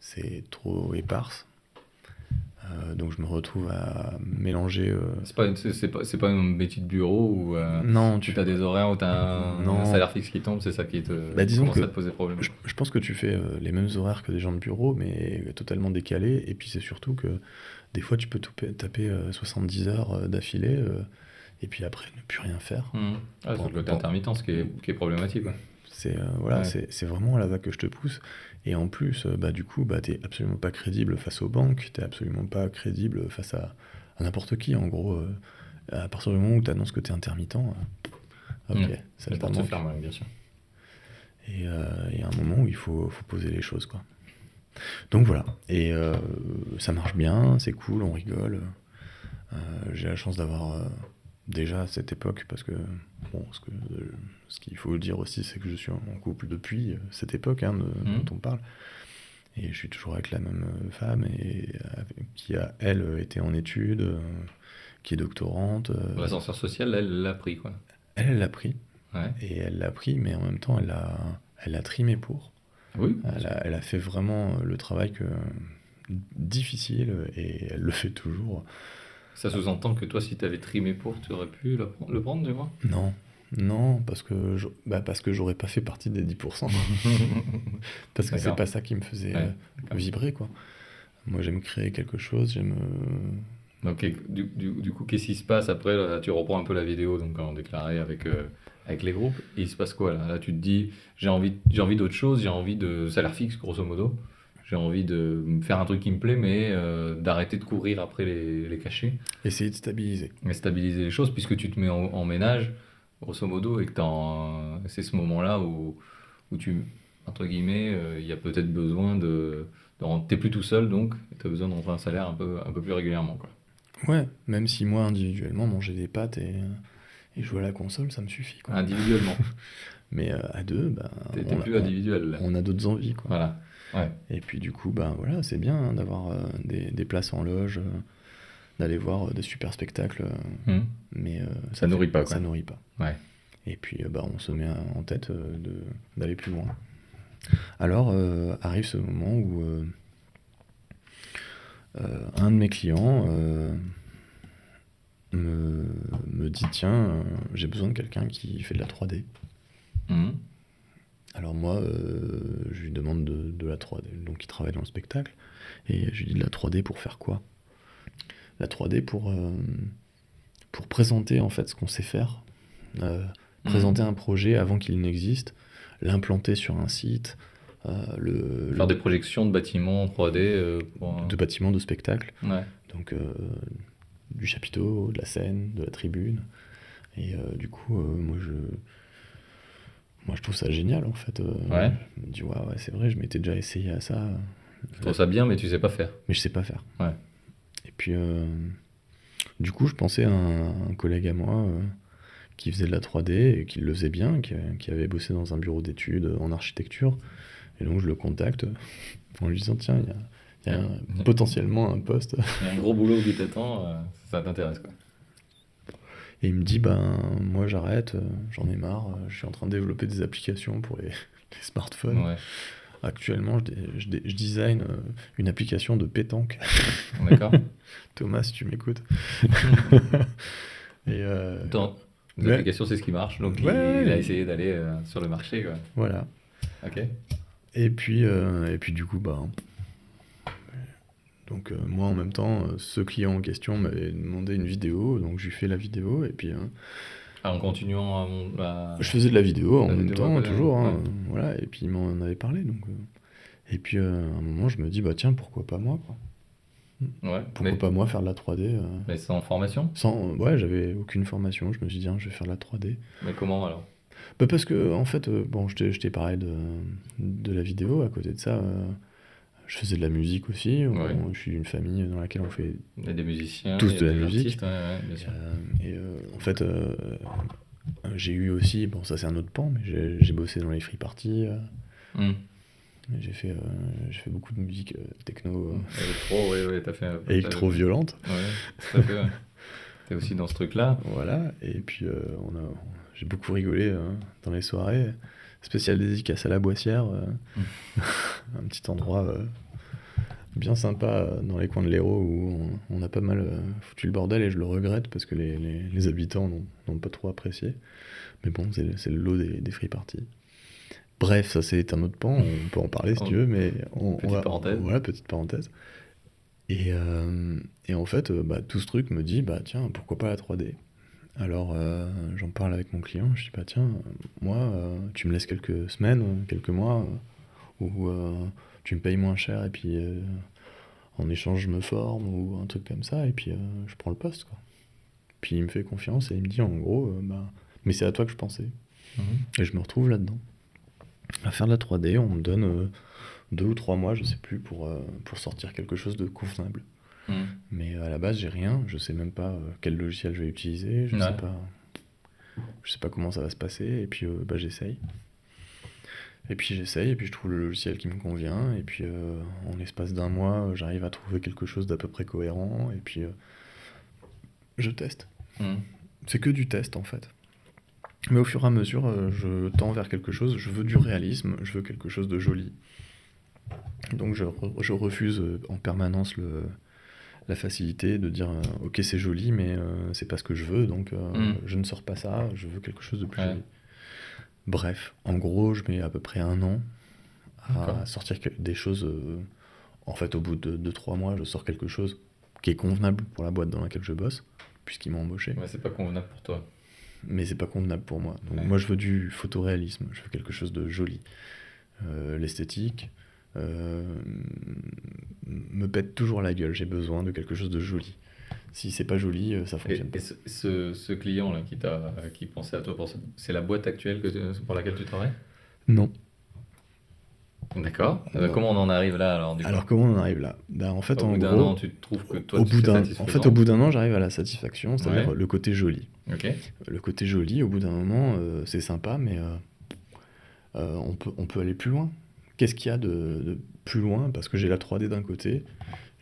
c'est trop éparse. Euh, donc je me retrouve à mélanger. euh, C'est pas, une- c'est pas, c'est pas un métier de bureau où euh, non, tu as des horaires où tu as un, salaire fixe qui tombe, c'est ça qui te, Bah, disons commence que- à te poser problème. Je, je pense que tu fais les mêmes horaires que des gens de bureau, mais totalement décalés. Et puis c'est surtout que des fois, tu peux taper, taper, euh, 70 heures d'affilée, et puis après, ne plus rien faire. Mmh. Ah, c'est le côté intermittent qui est, qui est problématique. C'est voilà, Ouais. c'est c'est vraiment là-bas que je te pousse. Et en plus, euh, bah, du coup, bah, t'es absolument pas crédible face aux banques, t'es absolument pas crédible face à, à n'importe qui. En gros, euh, à partir du moment où tu annonces que t'es intermittent, euh, ok, Mmh. ça te ferment, ouais, bien sûr. Et euh, il y a un moment où il faut, faut poser les choses, quoi. Donc voilà. Et ça marche bien, c'est cool, on rigole. J'ai la chance d'avoir déjà à cette époque, parce que, bon, ce que- ce qu'il faut dire aussi, c'est que je suis en couple depuis euh, cette époque hein, de- Mhm. dont on parle. Et je suis toujours avec la même femme, et, qui a, elle, été en études, euh, qui est doctorante. euh, L'ascenseur social, elle l'a pris. Quoi. elle, l'a pris, Ouais. et elle l'a pris, mais en même temps, elle l'a elle l'a trimé pour. Oui. Elle a, elle a fait vraiment le travail que, difficile et elle le fait toujours. Ça sous-entend que toi, si tu avais trimé pour, tu aurais pu le, le prendre, tu vois Non, non, parce que je- bah parce que j'aurais pas fait partie des 10%. parce que c'est pas ça qui me faisait Ouais, euh, vibrer, quoi. Moi, j'aime créer quelque chose, j'aime. euh, Donc, du, du- du coup, qu'est-ce qui se passe après là, Tu reprends un peu la vidéo donc en déclaré avec, euh, avec les groupes. Et il se passe quoi là? Là, tu te dis j'ai envie, j'ai envie d'autre chose, j'ai envie de salaire fixe, grosso modo. J'ai envie de faire un truc qui me plaît, mais euh, d'arrêter de courir après les, les cachets essayer de stabiliser. et stabiliser les choses, puisque tu te mets en, en ménage, grosso modo, et que c'est ce moment-là où, où tu, entre guillemets, euh, il y a peut-être besoin de. de T'es plus tout seul, donc tu as besoin de rentrer un salaire un peu, un peu plus régulièrement. Quoi. Ouais, même si moi, individuellement, manger des pâtes et, et jouer à la console, ça me suffit, quoi. Individuellement. Mais euh, à deux, bah, on, a- plus individuel. là. on a d'autres envies, quoi. Voilà. Ouais. Et puis du coup, ben voilà, c'est bien hein, d'avoir euh, des, des places en loge, euh, d'aller voir euh, des super spectacles, Hmm. mais euh, Ça nourrit pas, Ça nourrit pas. Ouais. Et puis, bah, on se met en tête d'aller plus loin. Alors, arrive ce moment où un de mes clients me, me dit Tiens, j'ai besoin de quelqu'un qui fait de la 3D. Hmm. Alors moi, euh, je lui demande de, de la 3D, donc il travaille dans le spectacle, et je lui dis de la 3D pour faire quoi? La 3D pour, euh, pour présenter en fait ce qu'on sait faire, euh, présenter un projet avant qu'il n'existe, l'implanter sur un site, le, Faire le- des projections de bâtiments en 3D euh, pour un- de bâtiments de spectacle, Ouais. donc du chapiteau, de la scène, de la tribune, et du coup, moi je... Moi, je trouve ça génial en fait. euh, Ouais. Je me dis, ouais, ouais, c'est vrai, je m'étais déjà essayé à ça. Je trouve ça bien, mais tu sais pas faire. mais je sais pas faire. Ouais. Et puis, euh, du coup, je pensais à un, un collègue à moi euh, qui faisait de la 3D et qui le faisait bien, qui, qui avait bossé dans un bureau d'études en architecture. Et donc, je le contacte en lui disant Tiens, il y a, il y a un- potentiellement un poste. Il y a un gros boulot qui t'attend, ça t'intéresse quoi. Et il me dit Ben, moi, j'arrête, euh, j'en ai marre, euh, je suis en train de développer des applications pour les, les smartphones. Ouais. Actuellement, je, je, design euh, une application de pétanque. D'accord. Thomas, si tu m'écoutes. et euh, les applications, c'est ce qui marche. Donc, il, a essayé d'aller euh, sur le marché. Quoi. voilà. Ok. Et puis, euh, et puis du coup, bah. Donc, euh, moi, en même temps, euh, ce client en question m'avait demandé une vidéo, donc je lui fais la vidéo, et puis euh, Ah, en continuant à. je faisais de la vidéo en La même vidéo, temps, ouais, toujours, hein, ouais. voilà, et puis il m'en avait parlé, donc. euh, et puis, à un moment, je me dis, bah tiens, pourquoi pas moi, quoi Ouais. Pourquoi Mais, pas moi faire de la 3D euh, mais sans formation? Sans, ouais, j'avais aucune formation, je me suis dit, tiens, je vais faire de la 3D. Mais comment alors? Bah parce que, en fait, bon, je t'ai je t'ai parlé de, de la vidéo, à côté de ça, je faisais de la musique aussi, Ouais. Je suis d'une famille dans laquelle on fait Il y a des musiciens. Tous de la musique. ouais, ouais. Euh, et euh, en fait, euh, j'ai eu aussi, bon, ça c'est un autre pan, mais j'ai bossé dans les free parties. Hmm. j'ai fait, j'ai fait beaucoup de musique techno euh, Électro, ouais, ouais, t'as fait. électro violente. Ouais, tout fait. T'es aussi dans ce truc-là. Voilà. Et puis, on a, j'ai beaucoup rigolé euh, dans les soirées. Spécial dédicace à la Boissière, euh, un petit endroit euh, bien sympa euh, dans les coins de l'Hérault où on, on a pas mal euh, foutu le bordel et je le regrette parce que les, les- les habitants n'ont- pas trop apprécié. Mais bon, c'est le- lot des, des free parties. Bref, ça c'est un autre pan, on peut en parler si tu veux, mais on, on Petite va- parenthèse. Voilà, petite parenthèse. Et, euh, et en fait, bah, tout ce truc me dit, bah tiens, pourquoi pas la 3D Alors euh, j'en parle avec mon client, je dis, bah tiens, moi, euh, tu me laisses quelques semaines, quelques mois, euh, tu me payes moins cher et puis euh, en échange je me forme ou un truc comme ça, et puis euh, je prends le poste. Quoi. Puis il me fait confiance et il me dit en gros, euh, bah, mais c'est à toi que je pensais. Mhm. Et je me retrouve là-dedans. À faire de la 3D, on me donne euh, deux ou trois mois, je sais plus, pour, pour sortir quelque chose de convenable. Hmm. Mais à la base, j'ai rien. Je sais même pas quel logiciel je vais utiliser. Je Ouais. sais pas. Je sais pas comment ça va se passer. Et puis, bah, j'essaye. Et puis j'essaye. Et puis je trouve le logiciel qui me convient. Et puis, euh, en l'espace d'un mois, euh, j'arrive à trouver quelque chose d'à peu près cohérent. Et puis, euh, je teste. Hmm. C'est que du test en fait. Mais au fur et à mesure, euh, je tends vers quelque chose. Je veux du réalisme. Je veux quelque chose de joli. Donc je, re- je refuse en permanence le, la facilité de dire ok c'est joli mais c'est pas ce que je veux donc euh, Mm. je ne sors pas ça, je veux quelque chose de plus Ouais. joli. Bref, en gros je mets à peu près un an à sortir des choses. euh, en fait au bout de 2-3 mois je sors quelque chose qui est convenable pour la boîte dans laquelle je bosse puisqu'ils m'ont embauché Ouais, c'est pas convenable pour toi. mais c'est pas convenable pour moi. Donc Ouais. moi je veux du photoréalisme, je veux quelque chose de joli. Euh, L'esthétique euh, me pète toujours la gueule, j'ai besoin de quelque chose de joli. Si c'est pas joli, euh, ça Et, fonctionne et pas. ce, ce, ce client-là qui, t'a- qui pensait à toi, pour ça, c'est la boîte actuelle que pour laquelle tu travailles? Non. D'accord. Euh, comment on en arrive là alors du coup? Alors comment on en arrive là? Ben, En fait, Au en bout d'un gros, an, tu trouves que toi, au tu bout c'est d'un, en fait, au bout d'un an, j'arrive à la satisfaction, c'est-à-dire Ouais. le côté joli. Le côté joli, au bout d'un moment, euh, c'est sympa, mais euh, euh, on, peut, on peut aller plus loin. Qu'est-ce qu'il y a de, de plus loin Parce que j'ai la 3D d'un côté,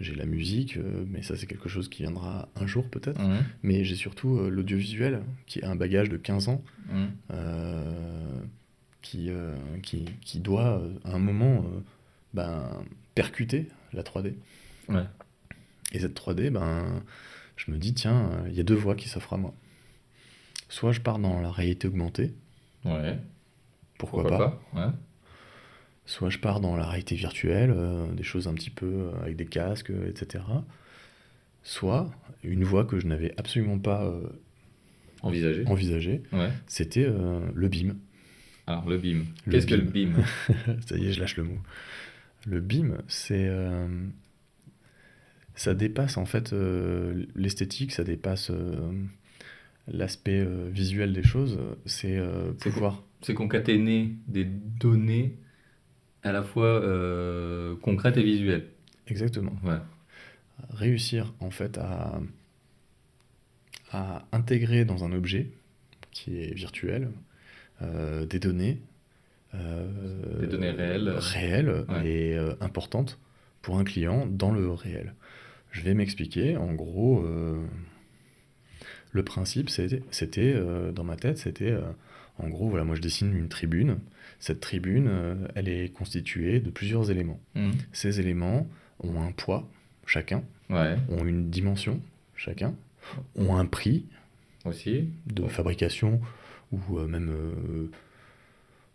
j'ai la musique, euh, mais ça c'est quelque chose qui viendra un jour peut-être. Mhm. Mais j'ai surtout euh, l'audiovisuel, qui est un bagage de 15 ans, Mhm. euh, qui, qui, qui doit à un moment ben, percuter la 3D. Ouais. Et cette 3D, ben, je me dis, tiens, il y a deux voies qui s'offrent à moi. Soit je pars dans la réalité augmentée, Ouais. pourquoi, pas. Ouais. Soit je pars dans la réalité virtuelle, euh, des choses un petit peu euh, avec des casques, euh, etc. Soit une voie que je n'avais absolument pas Envisagé. envisagée, Ouais. c'était le BIM. Alors, le BIM. Qu'est-ce que le BIM. Ça y est, je lâche le mot. Le BIM, c'est. ça dépasse en fait euh, l'esthétique, ça dépasse euh, l'aspect euh, visuel des choses. C'est C'est pouvoir. C'est concaténer des données à la fois euh, concrètes et visuelles. Exactement. Ouais. Réussir en fait à, à intégrer dans un objet qui est virtuel euh, des données. euh, Des données réelles. réelles Ouais. et importantes pour un client dans le réel. Je vais m'expliquer. En gros, le principe, c'était, dans ma tête, c'était, en gros, voilà, moi je dessine une tribune. Cette tribune, euh, elle est constituée de plusieurs éléments. Mhm. Ces éléments ont un poids, chacun, Ouais. ont une dimension, chacun, ont un prix Aussi. de fabrication ou euh, même... euh,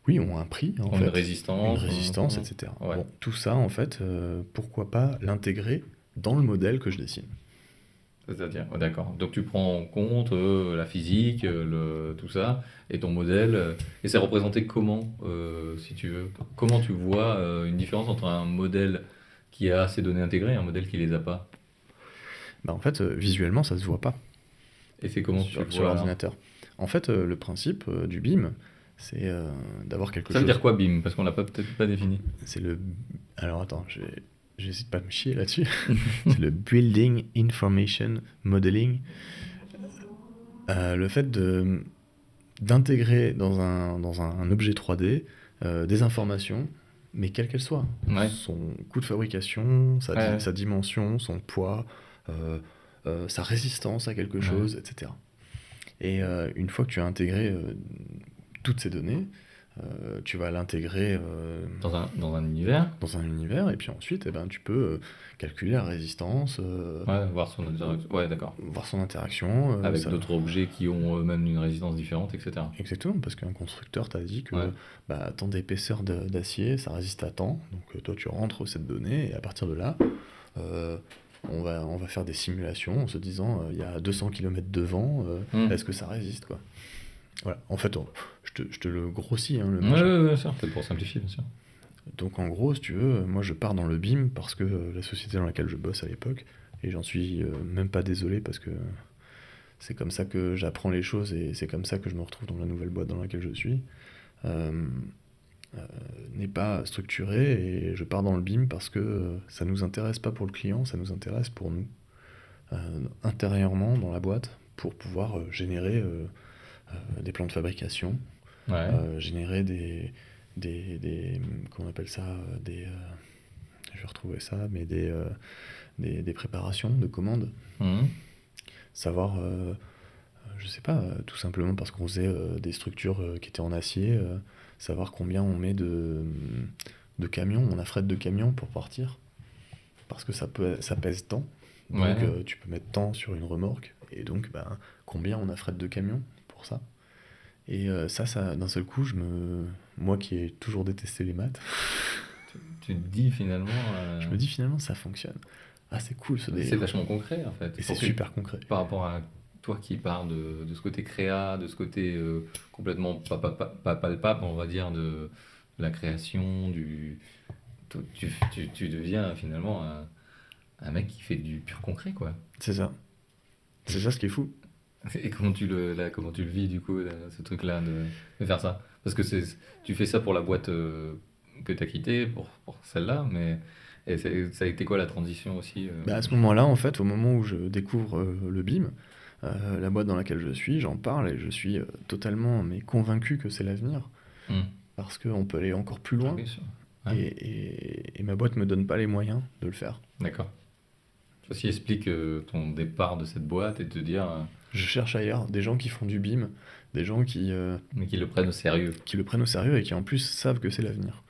oui, ont un prix, en fait une résistance. une résistance, euh, etc. Ouais. Bon, tout ça, en fait, euh, pourquoi pas l'intégrer dans le modèle que je dessine C'est-à-dire, ouais, d'accord. Donc tu prends en compte euh, la physique, euh, le, tout ça, et ton modèle. euh, et c'est représenté comment, si tu veux? Comment tu vois une différence entre un modèle qui a ces données intégrées et un modèle qui les a pas? Bah, En fait, visuellement, ça se voit pas Et c'est comment sur, tu sur l'ordinateur. En fait, le principe du BIM, c'est d'avoir quelque Ça veut chose... dire quoi BIM? Parce qu'on l'a pas peut-être pas défini. C'est le... Alors attends, je vais- j'hésite pas à me chier là-dessus. c'est le Building Information Modeling. Euh, le fait de d'intégrer dans un, dans un, un objet 3D euh, des informations, mais quelles qu'elles soient. Ouais. Son coût de fabrication, sa, di- Ouais. sa dimension, son poids, euh, sa résistance à quelque Ouais. chose, etc. Et une fois que tu as intégré toutes ces données, euh, tu vas l'intégrer euh, Dans un, dans un univers, dans un univers, et puis ensuite, eh ben, tu peux euh, calculer la résistance, ouais, voir son interaction. Ouais, d'accord. voir son interaction. Avec ça- d'autres objets qui ont eux-mêmes une résistance différente, etc. Exactement, parce qu'un constructeur t'a dit que Ouais. bah, tant d'épaisseur d'acier, ça résiste à tant. Donc toi, tu rentres cette donnée, et à partir de là, on, va, on va faire des simulations en se disant, il y a 200 km de vent, Hmm. est-ce que ça résiste quoi? Voilà, en fait, on- je, te, je te le grossis, hein, le Ouais, ouais, ouais. Peut-être pour simplifier, bien sûr. Donc en gros, si tu veux, moi je pars dans le BIM parce que euh, la société dans laquelle je bosse à l'époque, et j'en suis euh, même pas désolé parce que c'est comme ça que j'apprends les choses et c'est comme ça que je me retrouve dans la nouvelle boîte dans laquelle je suis, euh, euh, n'est pas structuré et je pars dans le BIM parce que ça nous intéresse pas pour le client, ça nous intéresse pour nous, euh, intérieurement dans la boîte, pour pouvoir générer des plans de fabrication, Ouais. euh, générer des, des, des comment on appelle ça euh, des euh, je vais retrouver ça mais des, euh, des, des préparations de commandes Mhm. savoir euh, je sais pas euh, tout simplement parce qu'on faisait euh, des structures euh, qui étaient en acier euh, savoir combien on met de de camions on a fret de camions pour partir parce que ça peut ça pèse tant donc Ouais. euh, tu peux mettre tant sur une remorque et donc ben, combien on a fret de camion pour ça et euh, ça, ça d'un seul coup, je me, moi qui ai toujours détesté les maths, Tu te dis finalement. euh, je me dis finalement ça fonctionne. Ah, c'est cool ce C'est délire. vachement concret en fait. Et c'est super concret. Par rapport à toi qui pars de, de ce côté créa, de ce côté euh, complètement pas, pas, pas, pas palpable, on va dire, de, la création, du. Tu, tu, tu- tu deviens finalement un, un mec qui fait du pur concret quoi. C'est ça. C'est ça ce qui est fou. Et comment tu le, là, comment tu le vis du coup, là, ce truc-là, de, de faire ça? Parce que c'est, tu fais ça pour la boîte euh, que tu as quittée, pour, pour celle-là, mais et ça a été quoi la transition aussi euh? Bah, à ce moment-là, en fait, au moment où je découvre euh, le BIM, la boîte dans laquelle je suis, j'en parle et je suis totalement mais convaincu que c'est l'avenir Hmm. parce qu'on peut aller encore plus loin. Ouais. Et, et- et ma boîte me donne pas les moyens de le faire. D'accord. Ceci explique ton départ de cette boîte et de te dire, Je cherche ailleurs des gens qui font du BIM, des gens qui, euh, mais qu'ils le prennent au sérieux. qui le prennent au sérieux et qui en plus savent que c'est l'avenir.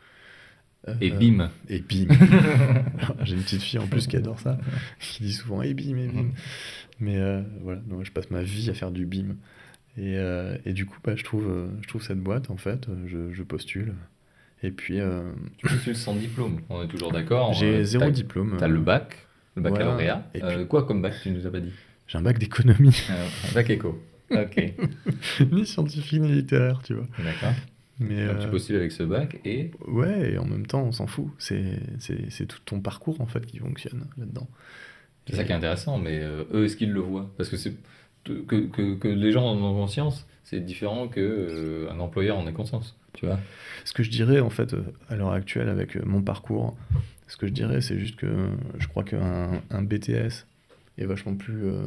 Euh, Et bim Et bim J'ai une petite fille en plus qui adore ça, qui dit souvent et bim, et bim. Mais euh, voilà, donc je passe ma vie à faire du bim. Et, euh, et du coup, bah, je, trouve, euh, je trouve cette boîte, en fait, euh, je, je postule. Et puis, euh, Tu postules sans diplôme, on est toujours d'accord. j'ai euh, zéro diplôme. T'as le bac, le Voilà. baccalauréat. Et Euh, puis- quoi comme bac tu nous as pas dit? J'ai un bac d'économie, Euh, Un bac éco. Ok, ni scientifique ni littéraire, tu vois. d'accord. Mais Donc tu euh, postules avec ce bac et ouais, et en même temps, on s'en fout. C'est tout ton parcours, en fait, qui fonctionne là-dedans. c'est ça qui est intéressant, mais euh, eux, est-ce qu'ils le voient? Parce que, c'est que, que, que les gens en ont conscience, c'est différent que euh, un employeur en ait conscience. Tu vois Ce que je dirais, en fait, euh, à l'heure actuelle, avec mon parcours, ce que je dirais, c'est juste que je crois qu'un un BTS est vachement plus euh,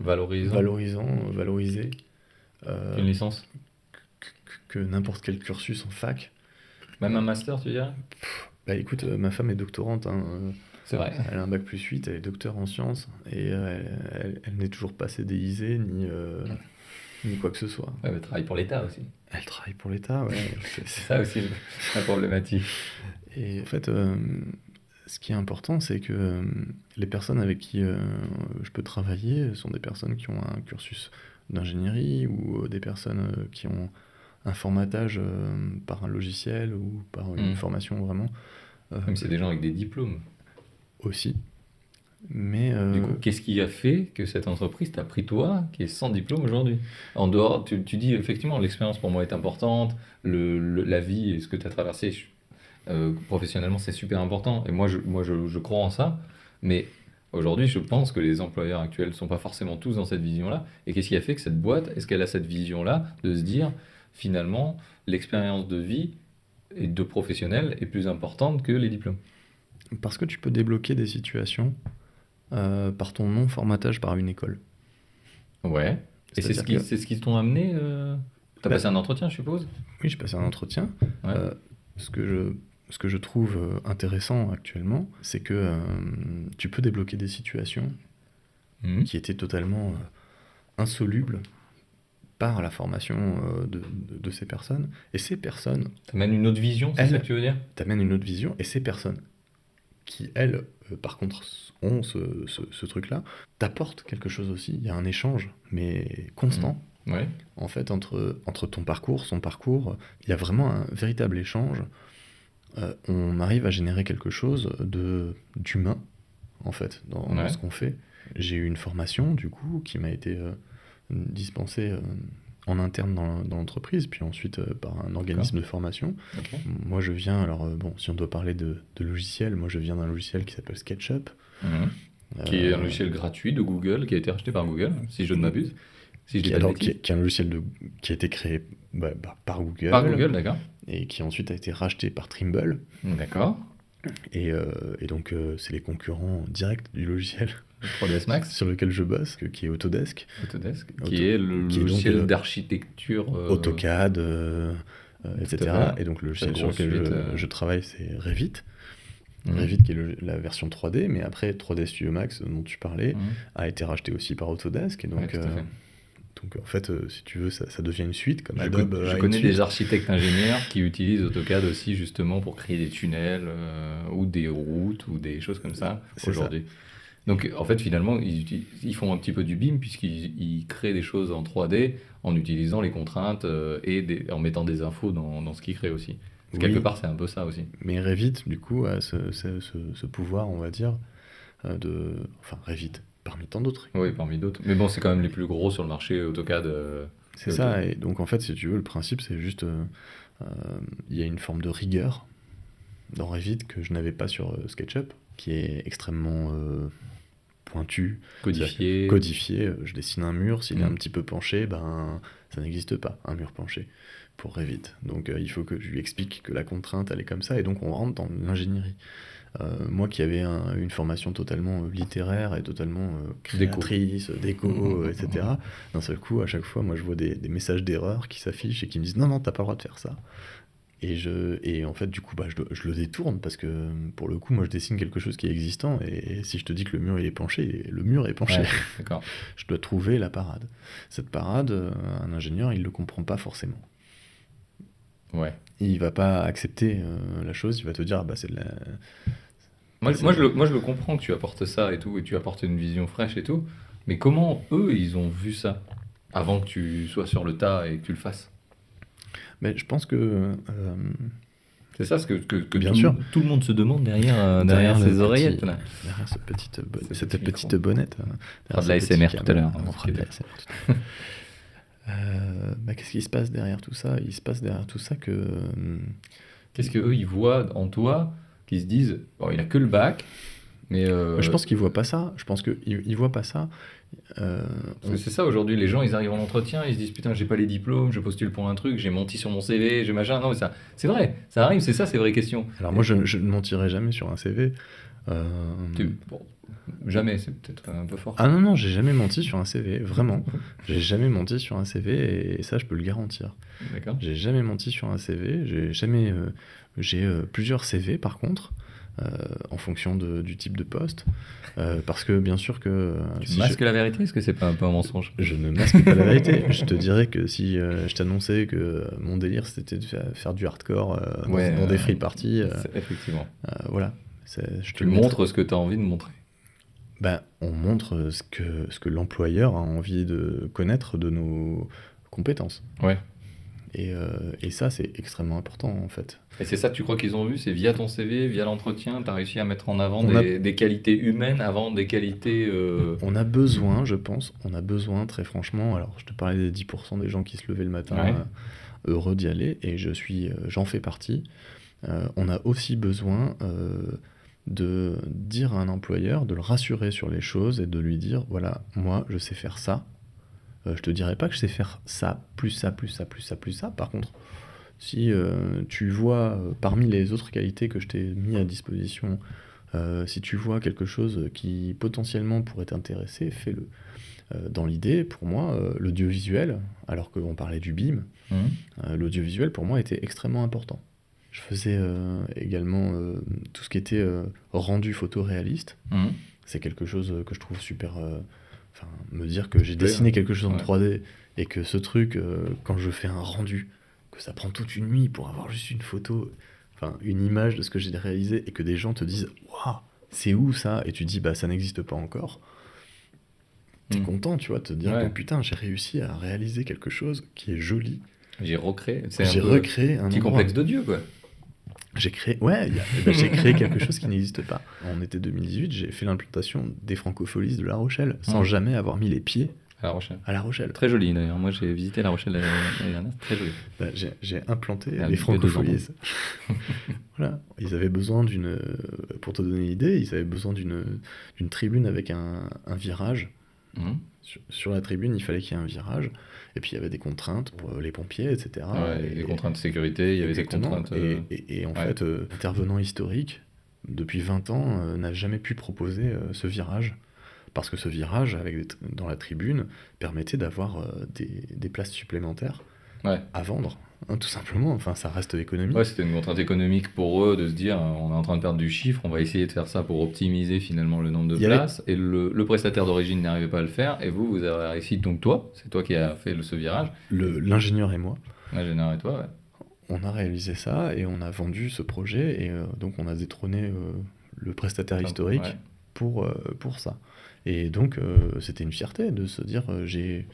Valorisant valorisant, valorisé euh, une licence. que, que n'importe quel cursus en fac. Même un master, tu dirais? Bah écoute, euh, ma femme est doctorante, hein, euh, C'est vrai. elle a un bac plus 8, elle est docteur en sciences, et euh, elle, elle- elle n'est toujours pas CDIsée, ni, ni quoi que ce soit. Ouais, mais travaille pour l'État aussi. Elle travaille pour l'État, ouais. c'est- ça aussi la problématique. Et en fait, euh, ce qui est important, c'est que euh, les personnes avec qui euh, je peux travailler sont des personnes qui ont un cursus d'ingénierie ou euh, des personnes qui ont un formatage par un logiciel ou par une Mm. formation vraiment Même c'est des gens avec des diplômes. aussi. Mais euh, Du coup, qu'est-ce qui a fait que cette entreprise t'a pris toi, qui est sans diplôme aujourd'hui? En dehors, tu, tu dis effectivement, l'expérience pour moi est importante, le, le- la vie et ce que tu as traversé euh, professionnellement, c'est super important. Et moi, je, moi je, je crois en ça. Mais aujourd'hui, je pense que les employeurs actuels ne sont pas forcément tous dans cette vision-là. Et qu'est-ce qui a fait que cette boîte, est-ce qu'elle a cette vision-là de se dire, finalement, l'expérience de vie et de professionnel est plus importante que les diplômes? Parce que tu peux débloquer des situations euh, par ton non-formatage par une école. Ouais. Et c'est ce qui, que- ce t'ont amené euh... T'as Bah- passé un entretien, je suppose? Oui, j'ai passé un entretien. Ouais. Euh, ce, que je, ce que je trouve euh, intéressant actuellement, c'est que euh, tu peux débloquer des situations Mhm. qui étaient totalement euh, insolubles par la formation de, de- de ces personnes. Et ces personnes T'amènes une autre vision, c'est ça que tu veux dire? t'amènent une autre vision. Et ces personnes qui, elles, par contre, ont ce, ce- ce truc-là, t'apportent quelque chose aussi. Il y a un échange, mais constant. Ouais. en fait, entre, entre ton parcours, son parcours, il y a vraiment un véritable échange. Euh, on arrive à générer quelque chose de d'humain, en fait, dans, ce qu'on fait. J'ai eu une formation, du coup, qui m'a été euh, dispensée euh, en interne dans, dans l'entreprise, puis ensuite par un organisme de formation. Moi, je viens, alors, bon, si on doit parler de, de logiciel, moi, je viens d'un logiciel qui s'appelle SketchUp. Mhm. Qui est un logiciel gratuit de Google, qui a été racheté par Google, si je ne m'abuse. Si je dis qui, pas de alors, qui, est un logiciel de, qui a été créé bah, bah, par Google, Par Google, d'accord. et qui ensuite a été racheté par Trimble. D'accord. Et, euh, et donc, euh, c'est les concurrents directs du logiciel 3ds Max, sur lequel je bosse, qui est Autodesk, Autodesk, Auto- qui est le qui logiciel euh, d'architecture. euh, AutoCAD, etc. Et donc, le logiciel sur lequel je, suite, je travaille, c'est Revit. mhm. Revit, qui est le- la version 3D, mais après, 3D Studio Max, dont tu parlais, Mhm. a été racheté aussi par Autodesk. Et Ouais, donc, fait. Donc en fait, euh, si tu veux, ça, ça devient une suite, comme Je, Adobe con- je connais des architectes ingénieurs qui utilisent AutoCAD aussi justement pour créer des tunnels euh, ou des routes ou des choses comme ça aujourd'hui. Donc en fait finalement ils, ils font un petit peu du BIM puisqu'ils ils créent des choses en 3D en utilisant les contraintes euh, et des- en mettant des infos dans, dans ce qu'ils créent aussi. Oui. Quelque part c'est un peu ça aussi. Mais Revit, du coup, a ce, ce- ce- ce pouvoir, on va dire, de... Enfin, Revit, parmi tant d'autres. Oui parmi d'autres. Mais bon c'est quand même les plus gros sur le marché AutoCAD. euh, C'est ça, et donc en fait, si tu veux, le principe, c'est juste. euh, euh, Il y a une forme de rigueur dans Revit que je n'avais pas sur SketchUp, qui est extrêmement pointu, codifié. Euh, Je dessine un mur, s'il est Mm. un petit peu penché, ben ça n'existe pas, un mur penché, pour Revit. Donc euh, il faut que je lui explique que la contrainte, elle est comme ça, et donc on rentre dans l'ingénierie. Euh, moi qui avais un- une formation totalement euh, littéraire et totalement euh, créatrice, déco, Mhm. euh, etc. D'un seul coup, à chaque fois, moi je vois des, des messages d'erreur qui s'affichent et qui me disent non, non, t'as pas le droit de faire ça. Et, je, et en fait, du coup, bah, je, le- je le détourne parce que pour le coup, moi, je dessine quelque chose qui est existant. Et, si je te dis que le mur il est penché, le mur est penché. Ouais. Je dois trouver la parade. Cette parade, un ingénieur, il le comprend pas forcément. Ouais. Il va pas accepter euh, la chose. Il va te dire, ah, bah, c'est de la. Moi, je le, moi, je le comprends que tu apportes ça et tout, et tu apportes une vision fraîche et tout. Mais comment eux, ils ont vu ça avant que tu sois sur le tas et que tu le fasses? Mais je pense que euh, C'est ça ce que, que, que Bien tout, sûr. tout le monde se demande derrière, euh, derrière, le ses petit- oreillettes. Là. Derrière cette petite, Ce cette petit petite bonnette. fera de derrière la ce petit ASMR câble. tout à l'heure, On hein, fera de la ASMR tout à l'heure. Euh, bah, Qu'est-ce qui se passe derrière tout ça? Il se passe derrière tout ça que. hum, Qu'est-ce qu'eux, ils voient en toi qui se disent, bon, il a que le bac, mais... euh, Je pense qu'ils voient pas ça. Je pense qu'ils ils voient pas ça. Euh, Parce que c'est ça aujourd'hui, les gens ils arrivent en entretien, ils se disent putain j'ai pas les diplômes, je postule pour un truc, j'ai menti sur mon CV, j'ai machin. Non mais ça, c'est vrai, ça arrive, c'est ça ces vraies questions. Alors moi, je, je ne mentirai jamais sur un CV. Euh, bon, jamais, c'est peut-être un peu fort. Ah non, non, j'ai jamais menti sur un CV, vraiment. J'ai jamais menti sur un CV et ça, je peux le garantir. D'accord. J'ai jamais menti sur un CV. J'ai jamais. euh, j'ai euh, plusieurs CV par contre, euh, en fonction de- du type de poste. Euh, parce que bien sûr que. euh, Tu si masques la vérité, est-ce que c'est pas un peu un mensonge? Je, ne masque pas la vérité. Je te dirais que si je t'annonçais que mon délire c'était de faire, faire du hardcore dans, Ouais, dans des free parties, Effectivement. voilà. Je te Tu le montre. montres ce que tu as envie de montrer. Ben, on montre ce que, ce que l'employeur a envie de connaître de nos compétences. Ouais. Et, euh, et ça, c'est extrêmement important en fait. Et c'est ça que tu crois qu'ils ont vu C'est via ton CV, via l'entretien, tu as réussi à mettre en avant a- des, des qualités humaines avant des qualités. euh, On a besoin, je pense, on a besoin très franchement. Alors, je te parlais des 10% des gens qui se levaient le matin Ouais. euh, heureux d'y aller, et je suis, j'en fais partie. On a aussi besoin de dire à un employeur, de le rassurer sur les choses et de lui dire voilà, moi, je sais faire ça. Euh, je te dirais pas que je sais faire ça, plus ça, plus ça, plus ça, plus ça. Par contre, si euh, tu vois euh, parmi les autres qualités que je t'ai mis à disposition, euh, si tu vois quelque chose qui potentiellement pourrait t'intéresser, fais-le. Dans l'idée, pour moi, l'audiovisuel, alors qu'on parlait du BIM, euh, l'audiovisuel pour moi était extrêmement important. Je faisais euh, également euh, tout ce qui était euh, rendu photoréaliste. hum. C'est quelque chose que je trouve super. Enfin, me dire que j'ai dessiné quelque chose en Ouais. 3D et que ce truc, quand je fais un rendu, que ça prend toute une nuit pour avoir juste une photo, enfin une image de ce que j'ai réalisé et que des gens te disent Waouh, c'est où ça? Et tu dis Bah, ça n'existe pas encore. T'es Mm. content, tu vois, de te dire Ouais. que putain, j'ai réussi à réaliser quelque chose qui est joli. J'ai recréé. C'est un J'ai recréé un petit endroit. complexe de Dieu, quoi. J'ai créé, ouais, eh ben, j'ai créé quelque chose qui n'existe pas. En été 2018, j'ai fait l'implantation des francopholies de La Rochelle, sans Mm. jamais avoir mis les pieds À La Rochelle. à La Rochelle. Très joli d'ailleurs. Moi j'ai visité La Rochelle l'année dernière, très joli. Bah, j'ai, implanté Ah, les francopholies. voilà, ils avaient besoin d'une, pour te donner l'idée, ils avaient besoin d'une, d'une tribune avec un, un virage. Hum. Sur, sur la tribune, il fallait qu'il y ait un virage, et puis il y avait des contraintes pour les pompiers, etc. Ouais, Et- des contraintes de sécurité, il y avait des contraintes. euh, Et, et- et en ouais. fait, euh, intervenant historique, depuis 20 ans, euh, n'a jamais pu proposer euh, ce virage. Parce que ce virage, avec dans la tribune, permettait d'avoir euh, des, des places supplémentaires Ouais. à vendre, tout simplement. Enfin, ça reste économique. Ouais, c'était une contrainte économique pour eux de se dire on est en train de perdre du chiffre, on va essayer de faire ça pour optimiser finalement le nombre de Il y avait- places. Et le, le prestataire d'origine n'arrivait pas à le faire. Et vous, vous avez réussi, donc toi, c'est toi qui as fait le, ce virage, L'ingénieur et moi, l'ingénieur et toi, ouais. on a réalisé ça et on a vendu ce projet et euh, donc on a détrôné euh, le prestataire historique Ouais. pour, euh, pour ça. Et donc c'était une fierté de se dire j'ai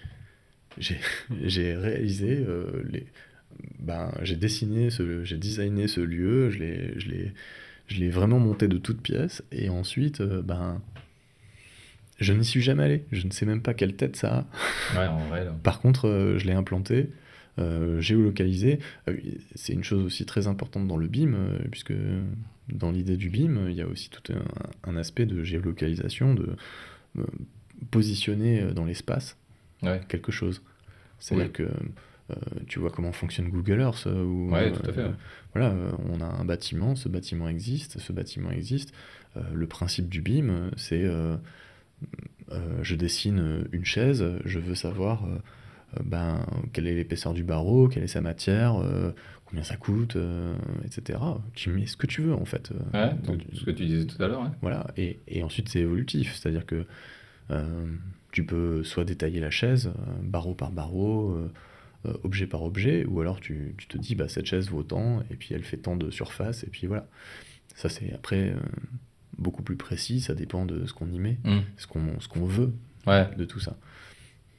j'ai j'ai réalisé euh, les ben j'ai dessiné ce j'ai designé ce lieu, je l'ai je vraiment monté de toutes pièces et ensuite euh, ben je n'y suis jamais allé, je ne sais même pas quelle tête ça a. Ouais, en vrai, là. Par contre, euh, je l'ai implanté, euh, géolocalisé. Euh, c'est une chose aussi très importante dans le BIM, puisque dans l'idée du BIM, il y a aussi tout un, un aspect de géolocalisation, de positionner dans l'espace Ouais. quelque chose. C'est-à-dire Oui. que euh, tu vois comment fonctionne Google Earth, euh, où, Ouais, euh, tout à fait, voilà, on a un bâtiment, ce bâtiment existe, ce bâtiment existe. Le principe du BIM, c'est je dessine une chaise, je veux savoir ben, quelle est l'épaisseur du barreau, quelle est sa matière, euh, combien ça coûte, euh, etc. Tu mets ce que tu veux en fait. euh, Ouais, donc, ce que tu disais tout à l'heure. ouais. voilà, et, et ensuite c'est évolutif, c'est-à-dire que tu peux soit détailler la chaise, barreau par barreau, euh, objet par objet, ou alors tu, tu te dis, bah, cette chaise vaut tant, et puis elle fait tant de surface, et puis voilà. Ça c'est après euh, beaucoup plus précis, ça dépend de ce qu'on y met, Mm. ce qu'on veut Ouais, de tout ça.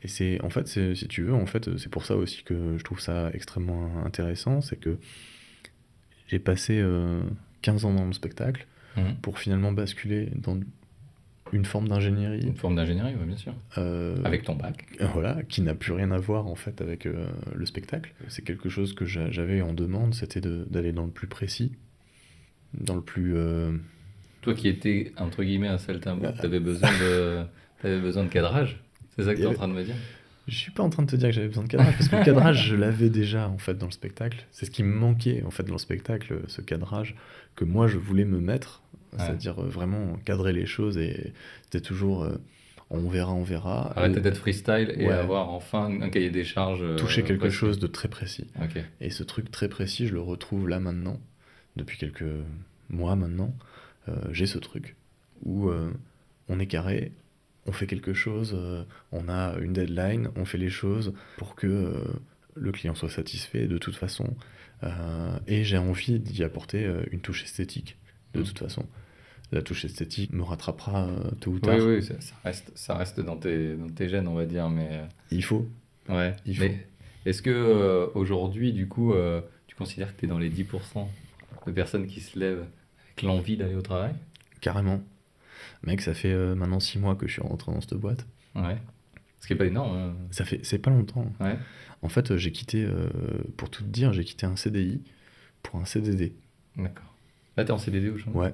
Et c'est en fait, si tu veux, en fait, c'est pour ça aussi que je trouve ça extrêmement intéressant, c'est que j'ai passé euh, 15 ans dans le spectacle Mhm. pour finalement basculer dans une forme d'ingénierie une forme d'ingénierie, ouais, bien sûr. euh, Avec ton bac. voilà, qui n'a plus rien à voir en fait avec euh, le spectacle. C'est quelque chose que j'a- j'avais en demande, c'était de- d'aller dans le plus précis, dans le plus euh, Toi qui étais, entre guillemets, un saltimbanque, Ah. t'avais besoin de, t'avais besoin de cadrage. C'est ça que Il y tu es en train de me dire Je suis pas en train de te dire que j'avais besoin de cadrage, parce que le cadrage, je l'avais déjà en fait dans le spectacle. C'est ce qui me manquait en fait dans le spectacle, ce cadrage que moi je voulais me mettre, Ouais. c'est-à-dire euh, vraiment cadrer les choses et c'était toujours euh, on verra, on verra. Arrêter d'être freestyle et Ouais. avoir enfin un cahier des charges. euh, toucher quelque précis. chose de très précis. Et ce truc très précis, je le retrouve là maintenant, depuis quelques mois maintenant. Euh, J'ai ce truc où euh, on est carré, on fait quelque chose, euh, on a une deadline, on fait les choses pour que le client soit satisfait de toute façon. Euh, et j'ai envie d'y apporter euh, une touche esthétique de Mm. toute façon. La touche esthétique me rattrapera euh, tôt ou tard. Oui, oui, ça, ça reste, ça reste dans, tes, dans tes gènes, on va dire. Mais euh, Il faut. ouais. Il est-ce que euh, aujourd'hui, du coup, euh, tu considères que tu es dans les 10% de personnes qui se lèvent avec l'envie d'aller au travail? Carrément. Mec, ça fait euh, maintenant six mois que je suis rentré dans cette boîte. Ouais. Ce qui est pas énorme. hein. Ça fait, c'est pas longtemps. Ouais. En fait, j'ai quitté, pour tout te dire, j'ai quitté un CDI pour un CDD. D'accord. Là, t'es en CDD aujourd'hui Ouais.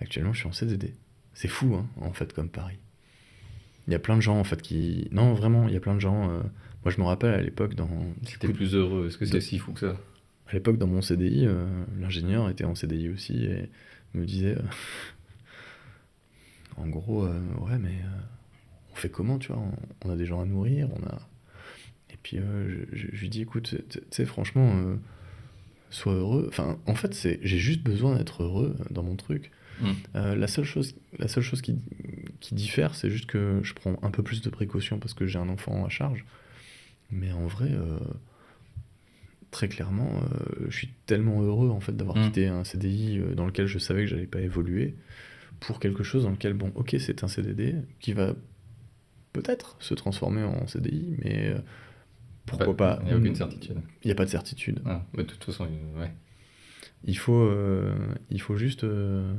Actuellement, je suis en CDD. C'est fou, hein, en fait, comme Paris. Il y a plein de gens, en fait, qui... Non, vraiment, il y a plein de gens... euh, Moi, je me rappelle, à l'époque, dans... C'était plus heureux. Est-ce que c'est De- si fou que ça? À l'époque, dans mon CDI, euh, l'ingénieur était en CDI aussi et me disait... euh, en gros, ouais, mais... on fait comment, tu vois? On, a des gens à nourrir, on a... Et puis, je, je- je lui dis, écoute, tu sais, franchement, sois heureux. Enfin, en fait, c'est j'ai juste besoin d'être heureux dans mon truc. Mm. Euh, la seule chose, la seule chose qui, qui diffère, c'est juste que je prends un peu plus de précautions parce que j'ai un enfant à charge. Mais en vrai, euh, très clairement, euh, je suis tellement heureux en fait d'avoir Mm. quitté un CDI dans lequel je savais que j'allais pas évoluer pour quelque chose dans lequel, bon, ok, c'est un CDD qui va peut-être se transformer en CDI, mais pourquoi pas Il n'y a aucune certitude. Il n'y a pas de certitude. Ah, mais de toute façon, ouais. Il faut, euh, il faut juste euh,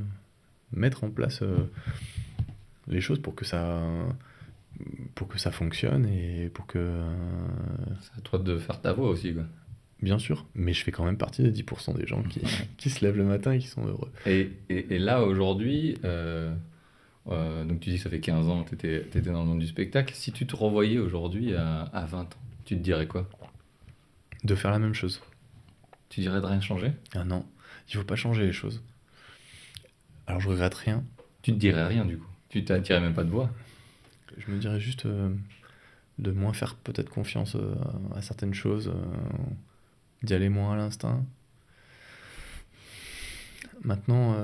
mettre en place euh, les choses pour que ça, pour que ça fonctionne et pour que, C'est à toi de faire ta voix aussi. Quoi. bien sûr, mais je fais quand même partie des 10% des gens qui, qui se lèvent le matin et qui sont heureux. Et, et, et là, aujourd'hui, donc tu dis que ça fait 15 ans que tu étais, dans le monde du spectacle. Si tu te renvoyais aujourd'hui à, à 20 ans, tu te dirais quoi? De faire la même chose. Tu dirais de rien changer? Ah non, il faut pas changer les choses. Alors je regrette rien. Tu te dirais rien du coup. Tu t'attirais même pas de voix. Je me dirais juste euh, de moins faire peut-être confiance euh, à certaines choses, euh, d'y aller moins à l'instinct. Maintenant,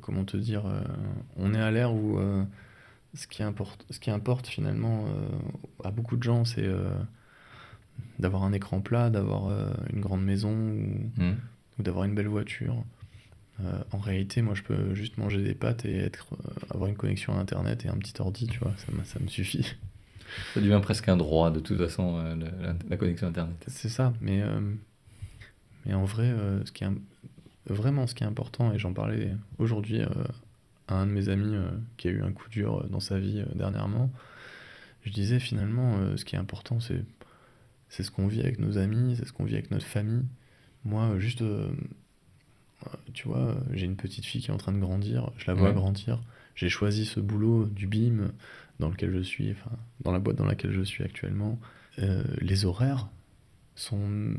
comment te dire, on est à l'ère où ce, qui importe, ce qui importe finalement euh, à beaucoup de gens, c'est euh, d'avoir un écran plat, d'avoir euh, une grande maison ou, Hmm. ou d'avoir une belle voiture. En réalité, moi, je peux juste manger des pâtes et être, avoir une connexion à Internet et un petit ordi, tu vois, ça, me- ça me suffit. Ça devient presque un droit de toute façon, la, la- connexion Internet. C'est ça, mais, mais en vrai, ce qui est, im- vraiment ce qui est important, et j'en parlais aujourd'hui à un de mes amis euh, qui a eu un coup dur euh, dans sa vie euh, dernièrement, je disais finalement, ce qui est important, c'est c'est ce qu'on vit avec nos amis, c'est ce qu'on vit avec notre famille. Moi, juste, euh, tu vois, j'ai une petite fille qui est en train de grandir, je la vois Ouais. grandir. J'ai choisi ce boulot du BIM dans lequel je suis, enfin, dans la boîte dans laquelle je suis actuellement. Euh, les horaires sont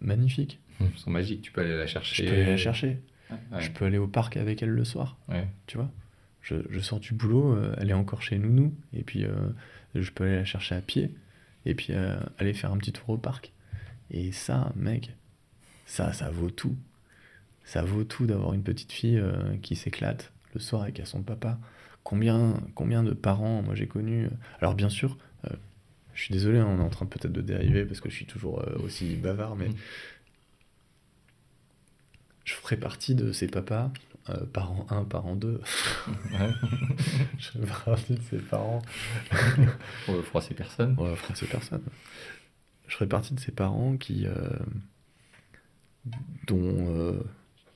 magnifiques. Ils sont magiques, tu peux aller la chercher. Je peux aller la chercher. Ouais. Je peux aller au parc avec elle le soir, Ouais. tu vois. je, je sors du boulot, euh, elle est encore chez Nounou, et puis euh, je peux aller la chercher à pied, et puis euh, aller faire un petit tour au parc. Et ça, mec, ça, ça vaut tout. Ça vaut tout d'avoir une petite fille qui s'éclate le soir avec son papa. Combien, combien de parents, moi j'ai connu. Alors bien sûr, je suis désolé, hein, on est en train peut-être de dériver parce que je suis toujours aussi bavard, mais Mm. Je ferai partie de ces papas, euh, parents 1, parents 2. Ouais. je ferai partie de ces parents. On veut froisser personne. Français personne. Je ferai partie de ces parents qui. euh, dont euh,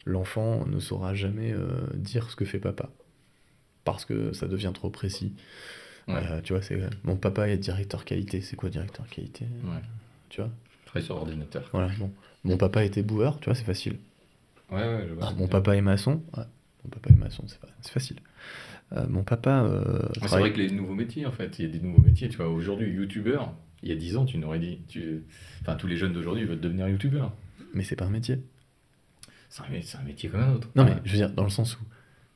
l'enfant ne saura jamais euh, dire ce que fait papa. Parce que ça devient trop précis. Ouais. Euh, tu vois, c'est. Mon papa est directeur qualité. C'est quoi directeur qualité? Ouais. Tu vois? Travaille sur ordinateur. Voilà, bon. Mon papa était boueur, tu vois, c'est facile. Ouais, ouais, je vois. Ah, mon papa est maçon. Ouais, mon papa est maçon, c'est fa- c'est facile. Euh, mon papa. euh, Ouais, C'est travaille- vrai que les nouveaux métiers, en fait, il y a des nouveaux métiers. Tu vois, aujourd'hui, youtubeur, il y a 10 ans, tu n'aurais dit. Tu... Enfin, tous les jeunes d'aujourd'hui veulent devenir youtubeur. Mais c'est pas un métier. C'est un, métier comme un autre. Non, Ouais. mais je veux dire, dans le sens où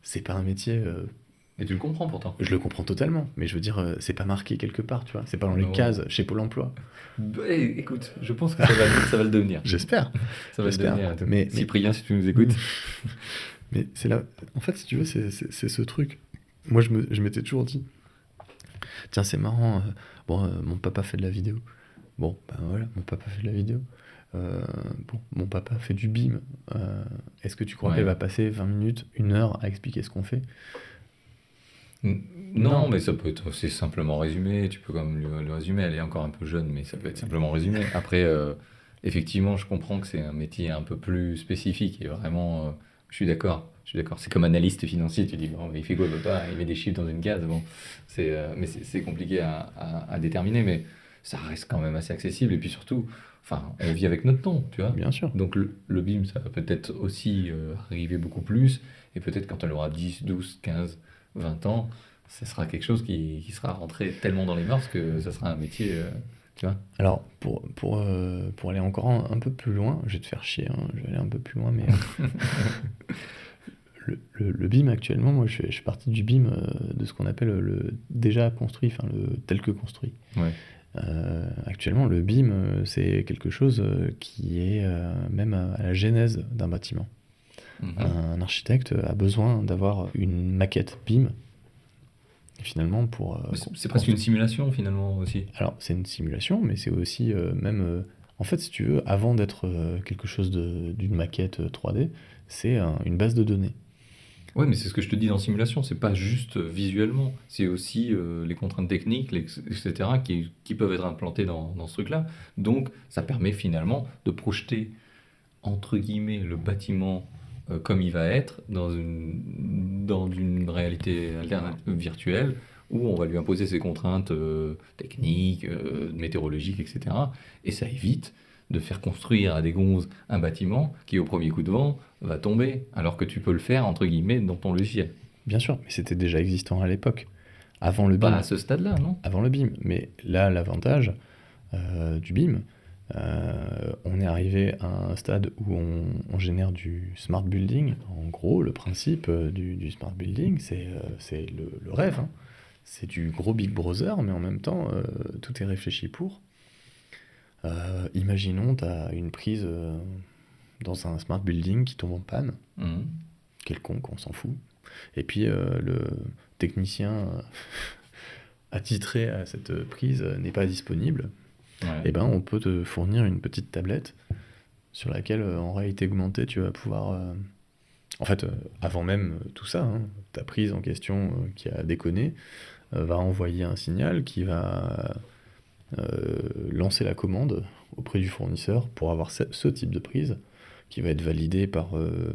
c'est pas un métier. euh, Et tu le comprends pourtant. je le comprends totalement, mais je veux dire, euh, c'est pas marqué quelque part, tu vois. C'est pas dans les Non. cases chez Pôle emploi. Bah, é- écoute, je pense que ça va, ça va le devenir. J'espère. Ça va le devenir. Mais- mais- Cyprien, si tu nous écoutes. Mais c'est là. En fait, si tu veux, c'est- ce truc. Moi, je me- je m'étais toujours dit tiens, c'est marrant. euh, bon, euh, mon papa fait de la vidéo. Bon, ben voilà, mon papa fait de la vidéo. Euh, bon, mon papa fait du BIM. Euh, Est-ce que tu crois Ouais. qu'elle va passer 20 minutes, une heure à expliquer ce qu'on fait? Non, Non. mais ça peut être c'est simplement résumé. Tu peux quand même le, le résumer. Elle est encore un peu jeune, mais ça peut être simplement résumé. Après, euh, effectivement, je comprends que c'est un métier un peu plus spécifique et vraiment, euh, je suis d'accord. Je suis d'accord. C'est comme analyste financier. Tu dis, bon, mais il fait quoi, papa? Il met des chiffres dans une case. Bon, c'est, euh, mais c'est compliqué à, à- à déterminer, mais ça reste quand même assez accessible. Et puis surtout, enfin, on vit avec notre temps, tu vois. Bien sûr. Donc le, le BIM, ça va peut-être aussi arriver beaucoup plus, et peut-être quand elle aura 10, 12, 15, 20 ans, ça sera quelque chose qui, qui sera rentré tellement dans les mœurs que ça sera un métier, euh, tu vois. Alors, pour, pour, euh, pour aller encore un, un peu plus loin, je vais te faire chier, hein, je vais aller un peu plus loin, mais. euh, le, le, le BIM actuellement, moi je je suis parti du BIM euh, de ce qu'on appelle le déjà construit, enfin le tel que construit. Ouais. Euh, actuellement, le BIM, c'est quelque chose qui est euh, même à, à la genèse d'un bâtiment. Un architecte a besoin d'avoir une maquette BIM. Finalement, pour. euh, C'est presque une simulation finalement aussi. alors, c'est une simulation, mais c'est aussi euh, même. euh, en fait, si tu veux, avant d'être quelque chose d'une maquette euh, 3D, c'est un- une base de données. Oui, mais c'est ce que je te dis dans simulation, c'est pas juste visuellement, c'est aussi euh, les contraintes techniques, les- etc., qui, qui peuvent être implantées dans, dans ce truc-là. Donc, ça permet finalement de projeter, entre guillemets, le bâtiment euh, comme il va être dans une, dans une réalité alternative virtuelle où on va lui imposer ses contraintes euh, techniques, euh, météorologiques, etc. Et ça évite de faire construire à des gonzes un bâtiment qui, au premier coup de vent, va tomber, alors que tu peux le faire, entre guillemets, dans ton logiciel. Bien sûr, mais c'était déjà existant à l'époque, avant le Pas BIM. à ce stade-là, non? Avant le BIM. Mais là, l'avantage euh, du BIM, euh, on est arrivé à un stade où on, on génère du smart building. En gros, le principe euh, du, du smart building, c'est euh, le, le rêve. hein. C'est du gros Big Brother, mais en même temps, euh, tout est réfléchi pour. Imaginons, tu as une prise dans un smart building qui tombe en panne, Mhm. quelconque, on s'en fout. Et puis le technicien attitré à cette prise n'est pas disponible. Ouais. Eh ben, on peut te fournir une petite tablette sur laquelle, euh, en réalité augmentée, tu vas pouvoir. euh, En fait, euh, avant même tout ça, hein, ta prise en question qui a déconné va envoyer un signal qui va lancer la commande auprès du fournisseur pour avoir ce, type de prise qui va être validé par euh,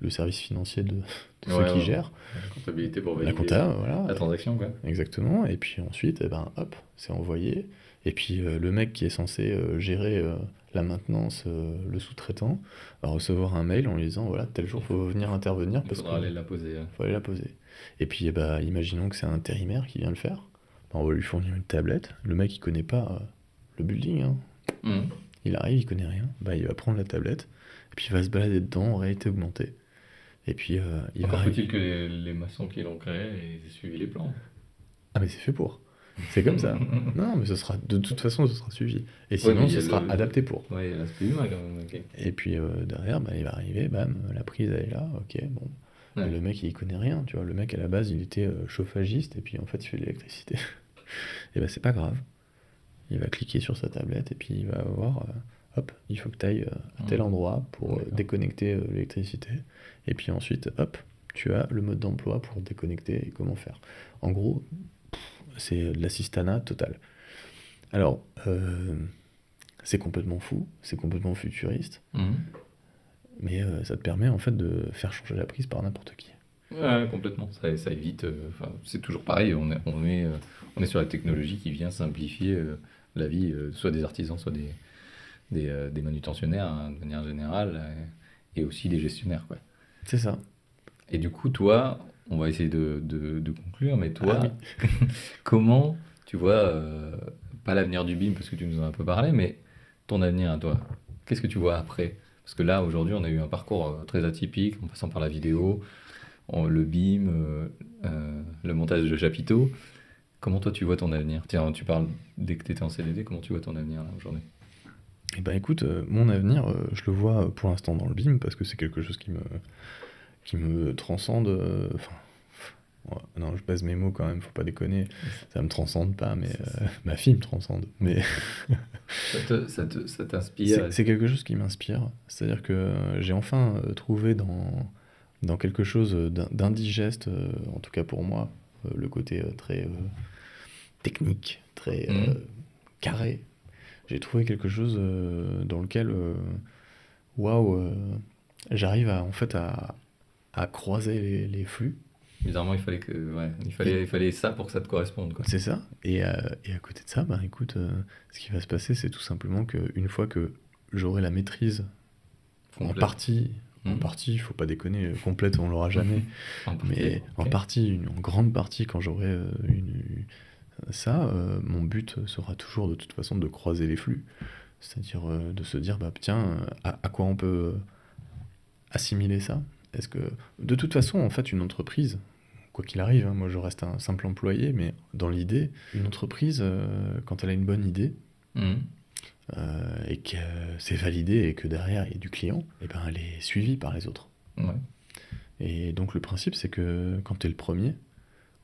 le service financier de, de ceux Ouais, qui ouais. gèrent, La comptabilité pour la valider compta, voilà. la transaction, quoi. Exactement. Et puis ensuite, eh ben, hop, c'est envoyé. Et puis euh, le mec qui est censé euh, gérer euh, la maintenance, le sous-traitant, va recevoir un mail en lui disant voilà, tel jour, faut venir intervenir Il parce faudra aller la poser. euh. faut aller la poser. Et puis, eh ben, imaginons que c'est un intérimaire qui vient le faire. Ben, on va lui fournir une tablette. Le mec, il connaît pas le building. hein. Mhm. Il arrive, il connaît rien. Ben, il va prendre la tablette. Et puis, il va se balader dedans en réalité augmentée. Et puis, il Encore va faut-il que les, les maçons qui l'ont créé aient suivi les plans. Ah, mais c'est fait pour. C'est comme ça. non, mais ce sera, de toute façon, ce sera suivi. Et sinon, ce sera le- adapté pour. Ouais, il y a l'aspect humain quand même. Et puis euh, derrière, bah, il va arriver, bam, la prise elle est là, ok, bon. Ouais. Le mec il connaît rien, tu vois. Le mec à la base il était euh, chauffagiste et puis en fait il fait de l'électricité. et ben c'est pas grave. Il va cliquer sur sa tablette et puis il va voir, euh, hop, il faut que tu ailles à tel Ouais. endroit pour euh, déconnecter euh, l'électricité. Et puis ensuite, hop, tu as le mode d'emploi pour déconnecter et comment faire. En gros, c'est de l'assistanat total. Alors, euh, c'est complètement fou, c'est complètement futuriste. Mhm. Mais euh, ça te permet en fait de faire changer la prise par n'importe qui. Ouais, complètement. Ça, ça évite. euh, c'est toujours pareil. On est, on, est, on est sur la technologie qui vient simplifier la vie, soit des artisans, soit des, des, des manutentionnaires, hein, de manière générale, et aussi des gestionnaires. Quoi. C'est ça. Et du coup, toi, on va essayer de, de, de conclure, mais toi, Ah comment tu vois, euh, pas l'avenir du BIM, parce que tu nous en as un peu parlé, mais ton avenir à toi Qu'est-ce que tu vois après? Parce que là, aujourd'hui, on a eu un parcours euh, très atypique, en passant par la vidéo, en- le BIM, euh, euh, le montage de chapiteaux. Comment toi, tu vois ton avenir? Tiens, tu parles dès que tu étais en CDD, comment tu vois ton avenir là, aujourd'hui? Et ben écoute, euh, mon avenir, euh, je le vois pour l'instant dans le BIM parce que c'est quelque chose qui me, qui me transcende. euh, Enfin, ouais, non, je pèse mes mots quand même, faut pas déconner. Ça me transcende pas, mais euh, ma fille me transcende. Mais Ça te- ça te- ça t'inspire c'est quelque chose qui m'inspire. C'est-à-dire que j'ai enfin euh, trouvé dans, dans quelque chose d'in- d'indigeste, en tout cas pour moi, le côté très euh, technique, très euh, Mhm. carré. J'ai trouvé quelque chose dans lequel, waouh, euh, j'arrive à, en fait à, à croiser les, les flux. Bizarrement, il fallait, que, ouais, il, fallait, il fallait ça pour que ça te corresponde. C'est ça. Et, euh, et à côté de ça, ben écoute, euh, ce qui va se passer, c'est tout simplement qu'une fois que j'aurai la maîtrise en partie, en Mhm. partie, il faut pas déconner, euh, complète, on l'aura jamais. En Mais en partie, une, en grande partie, quand j'aurai euh, une, ça, euh, mon but sera toujours de toute façon de croiser les flux. C'est-à-dire euh, de se dire, bah tiens, à, à quoi on peut assimiler ça? Est-ce que, de toute façon, en fait, une entreprise, quoi qu'il arrive, hein, moi je reste un simple employé, mais dans l'idée, une entreprise, euh, quand elle a une bonne idée, Mhm. euh, et que c'est validé et que derrière il y a du client, et ben elle est suivie par les autres. Ouais. Et donc le principe, c'est que quand tu es le premier,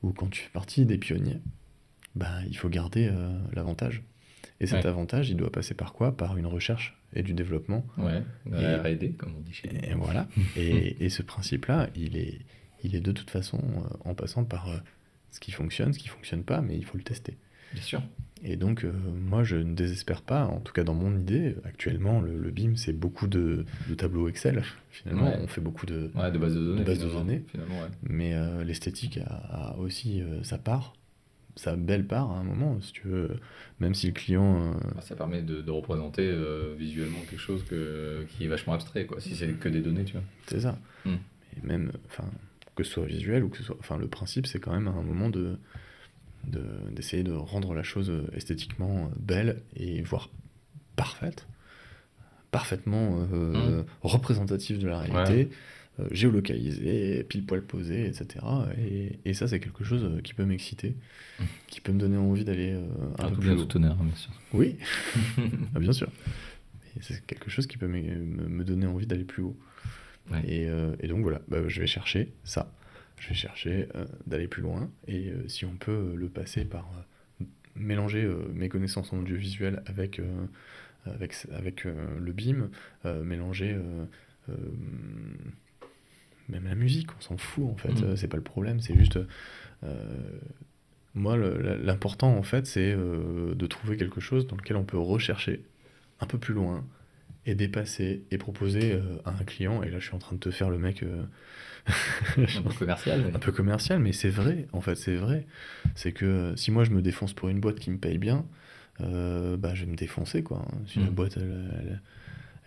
ou quand tu fais partie des pionniers, bah, il faut garder euh, l'avantage. Et cet Ouais. avantage, il doit passer par quoi? Par une recherche et du développement. Ouais, Et- la R&D, comme on dit chez nous. Et voilà. et, et ce principe-là, il est, il est de toute façon euh, en passant par euh, ce qui fonctionne, ce qui fonctionne pas, mais il faut le tester. Bien sûr. Et donc, euh, moi, je ne désespère pas, en tout cas dans mon idée, actuellement, le, le BIM, c'est beaucoup de, de tableaux Excel, finalement. Ouais. On fait beaucoup de, Ouais, de base de données. De base de finalement. données. Finalement, ouais. Mais euh, l'esthétique a, a aussi euh, sa part, sa belle part à un moment, si tu veux. Même si le client. euh, Bah, ça permet de, de représenter euh, visuellement quelque chose que, qui est vachement abstrait, quoi. Si c'est que des données, tu vois. c'est ça. Hmm. Et même, enfin, que ce soit visuel ou que ce soit. Enfin, le principe, c'est quand même à un moment de de- d'essayer de, rendre la chose esthétiquement belle et voire parfaite, parfaitement euh, représentative de la réalité, géolocalisée, pile poil posée, etc. Et, et ça, c'est quelque chose euh, qui peut m'exciter, Hmm. qui peut me donner envie d'aller euh, un Un peu tout plus bien haut. tout honneur, bien sûr. Oui, Ah, bien sûr. C'est quelque chose qui peut me, donner envie d'aller plus haut. Ouais. Et, euh, et donc voilà, bah, je vais chercher ça. Je vais chercher euh, d'aller plus loin. Et euh, si on peut euh, le passer par euh, mélanger euh, mes connaissances en audiovisuel avec, euh, avec, avec euh, le BIM, euh, mélanger euh, euh, même la musique, on s'en fout en fait. Euh, c'est pas le problème, c'est juste. euh, moi, l'important, en fait, c'est euh, de trouver quelque chose dans lequel on peut rechercher un peu plus loin et dépasser et proposer euh, à un client. Et là, je suis en train de te faire le mec euh, Un peu commercial. mais- un peu commercial, mais c'est vrai, en fait, c'est vrai. C'est que si moi, je me défonce pour une boîte qui me paye bien, euh, bah, je vais me défoncer, quoi. Si la Mhm. boîte, elle, elle-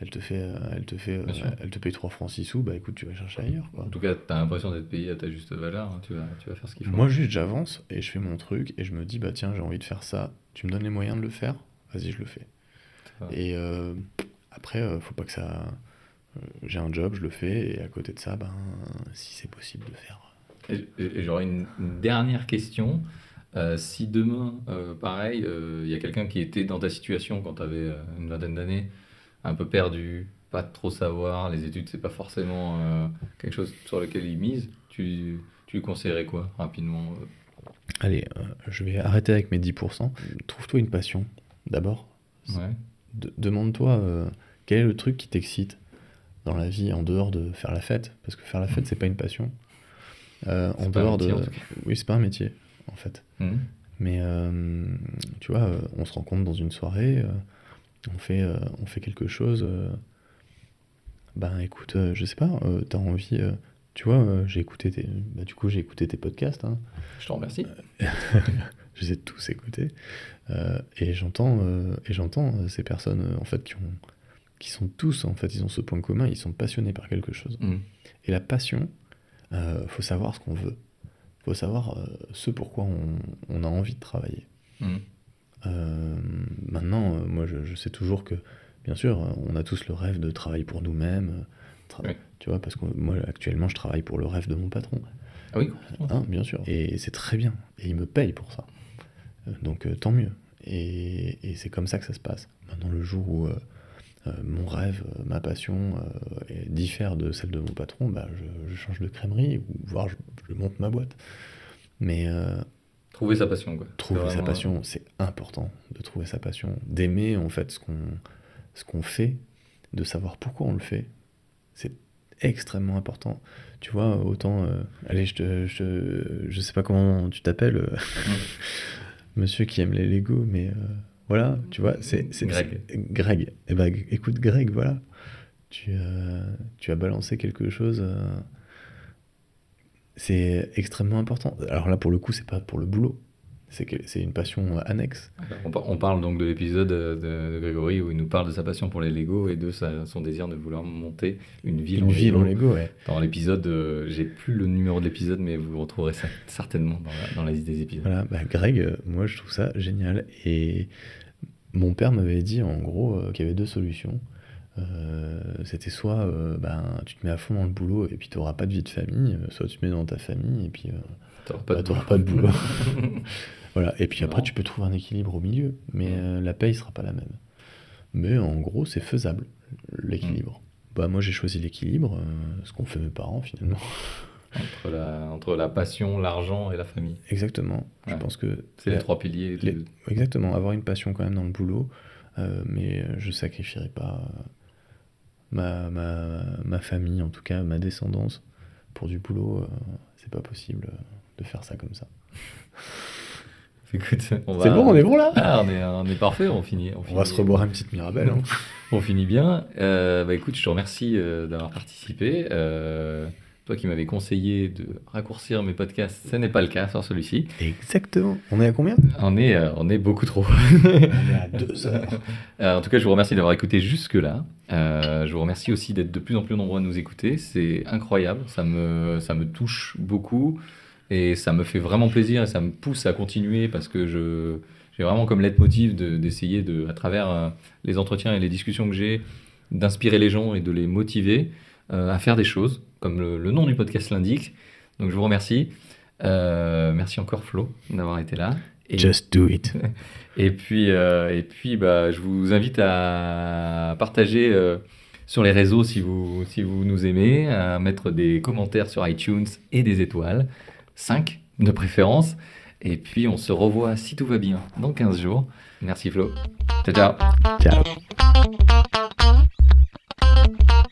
elle te fait, euh, elle te fait, euh, elle te paye 3 francs 6 sous, bah écoute, tu vas chercher ailleurs, quoi. En tout cas, tu as l'impression d'être payé à ta juste valeur. hein. Tu, vas, tu vas faire ce qu'il faut. Moi, juste, j'avance et je fais mon truc et je me dis, bah tiens, j'ai envie de faire ça. Tu me donnes les moyens de le faire? Vas-y, je le fais. Et euh, après, euh, faut pas que ça. j'ai un job, je le fais, et à côté de ça, ben, si c'est possible de faire. Et, j'aurais une, une dernière question. Euh, si demain, euh, pareil, euh, il y a quelqu'un qui était dans ta situation quand tu avais une vingtaine d'années, un peu perdu, pas trop savoir, les études, c'est pas forcément euh, quelque chose sur lequel il mise, tu, tu lui conseillerais quoi, rapidement euh? Allez, euh, je vais arrêter avec mes 10%. Trouve-toi une passion, d'abord. Ouais. De- Demande-toi euh, quel est le truc qui t'excite dans la vie en dehors de faire la fête? Parce que faire la fête, c'est pas une passion. En pas un dehors métier, de. en. Oui, c'est pas un métier, en fait. Mhm. Mais tu vois, on se rencontre dans une soirée, on, fait, euh, on fait quelque chose. euh, ben écoute, euh, je sais pas, euh, t'as envie. tu vois, j'ai écouté tes, bah, du coup, j'ai écouté tes podcasts. hein. Je te remercie. je les ai tous écoutés. Et j'entends et j'entends ces personnes en fait qui ont qui sont tous en fait ils ont ce point commun ils sont passionnés par quelque chose Mhm. et la passion faut savoir ce qu'on veut faut savoir ce pourquoi on, on a envie de travailler Mhm. Euh, maintenant euh, moi je, je sais toujours que bien sûr on a tous le rêve de travailler pour nous-mêmes euh, Oui. tu vois parce que moi actuellement je travaille pour le rêve de mon patron Ah oui. Hein, bien sûr. Et c'est très bien. Et il me paye pour ça. Donc tant mieux. Et, et c'est comme ça que ça se passe. Maintenant, le jour où mon rêve, ma passion diffère de celle de mon patron, bah, je, je change de crèmerie ou voire je, je monte ma boîte. Mais Trouver sa passion, quoi. trouver sa passion, c'est important de trouver sa passion, d'aimer en fait ce qu'on ce qu'on fait, de savoir pourquoi on le fait. C'est extrêmement important. Tu vois, autant euh, allez, je te je, je sais pas comment tu t'appelles euh, monsieur qui aime les Lego mais euh, voilà, tu vois, c'est Greg. Greg. Eh ben écoute Greg, voilà. Tu tu as balancé quelque chose c'est extrêmement important. Alors là, pour le coup, c'est pas pour le boulot. C'est une passion annexe. On, par- on parle donc de l'épisode de, de Grégory où il nous parle de sa passion pour les Lego et de sa- son désir de vouloir monter une ville Une en ville Lego. en Lego, ouais. Dans l'épisode, euh, j'ai plus le numéro de l'épisode, mais vous retrouverez ça certainement dans la, dans la liste des épisodes. Voilà, bah Greg, euh, moi je trouve ça génial. Et mon père m'avait dit en gros euh, qu'il y avait deux solutions. Euh, C'était soit euh, ben, tu te mets à fond dans le boulot et puis tu n'auras pas de vie de famille, euh, soit tu te mets dans ta famille et puis euh, T'auras pas bah, pas de boulot. voilà. Et puis après tu peux trouver un équilibre au milieu, mais euh, la paye sera pas la même. Mais en gros c'est faisable, l'équilibre. Bah moi j'ai choisi l'équilibre, ce qu'ont fait mes parents finalement. entre, la, entre la passion, l'argent et la famille. Exactement. Je pense que C'est les trois piliers. de- Les- Exactement, avoir une passion quand même dans le boulot, euh, mais je sacrifierai pas ma, ma, ma famille, en tout cas ma descendance, pour du boulot. euh, c'est pas possible euh, de faire ça comme ça. Écoute, on C'est va- bon, on est bon là Ah, on est, on est parfait, on finit. On, On finit, va se reboire une petite Mirabelle. hein. on finit bien. Euh, bah écoute, je te remercie euh, d'avoir participé. Euh, toi qui m'avais conseillé de raccourcir mes podcasts, ce n'est pas le cas sur celui-ci. Exactement. On est à combien? On est, euh, on est beaucoup trop. On est à deux heures. Euh, en tout cas, je vous remercie d'avoir écouté jusque-là. Euh, je vous remercie aussi d'être de plus en plus nombreux à nous écouter. C'est incroyable, ça me, ça me touche beaucoup et ça me fait vraiment plaisir et ça me pousse à continuer parce que je, j'ai vraiment comme leitmotiv de- d'essayer, de, à travers les entretiens et les discussions que j'ai, d'inspirer les gens et de les motiver à faire des choses, comme le, le nom du podcast l'indique. Donc je vous remercie. Euh, merci encore Flo d'avoir été là. Et- Just do it. et puis, euh, et puis bah, je vous invite à partager euh, sur les réseaux si vous, si vous nous aimez, à mettre des commentaires sur iTunes et des étoiles, 5 de préférence. Et puis on se revoit si tout va bien dans 15 jours. Merci Flo. Ciao ciao. Ciao.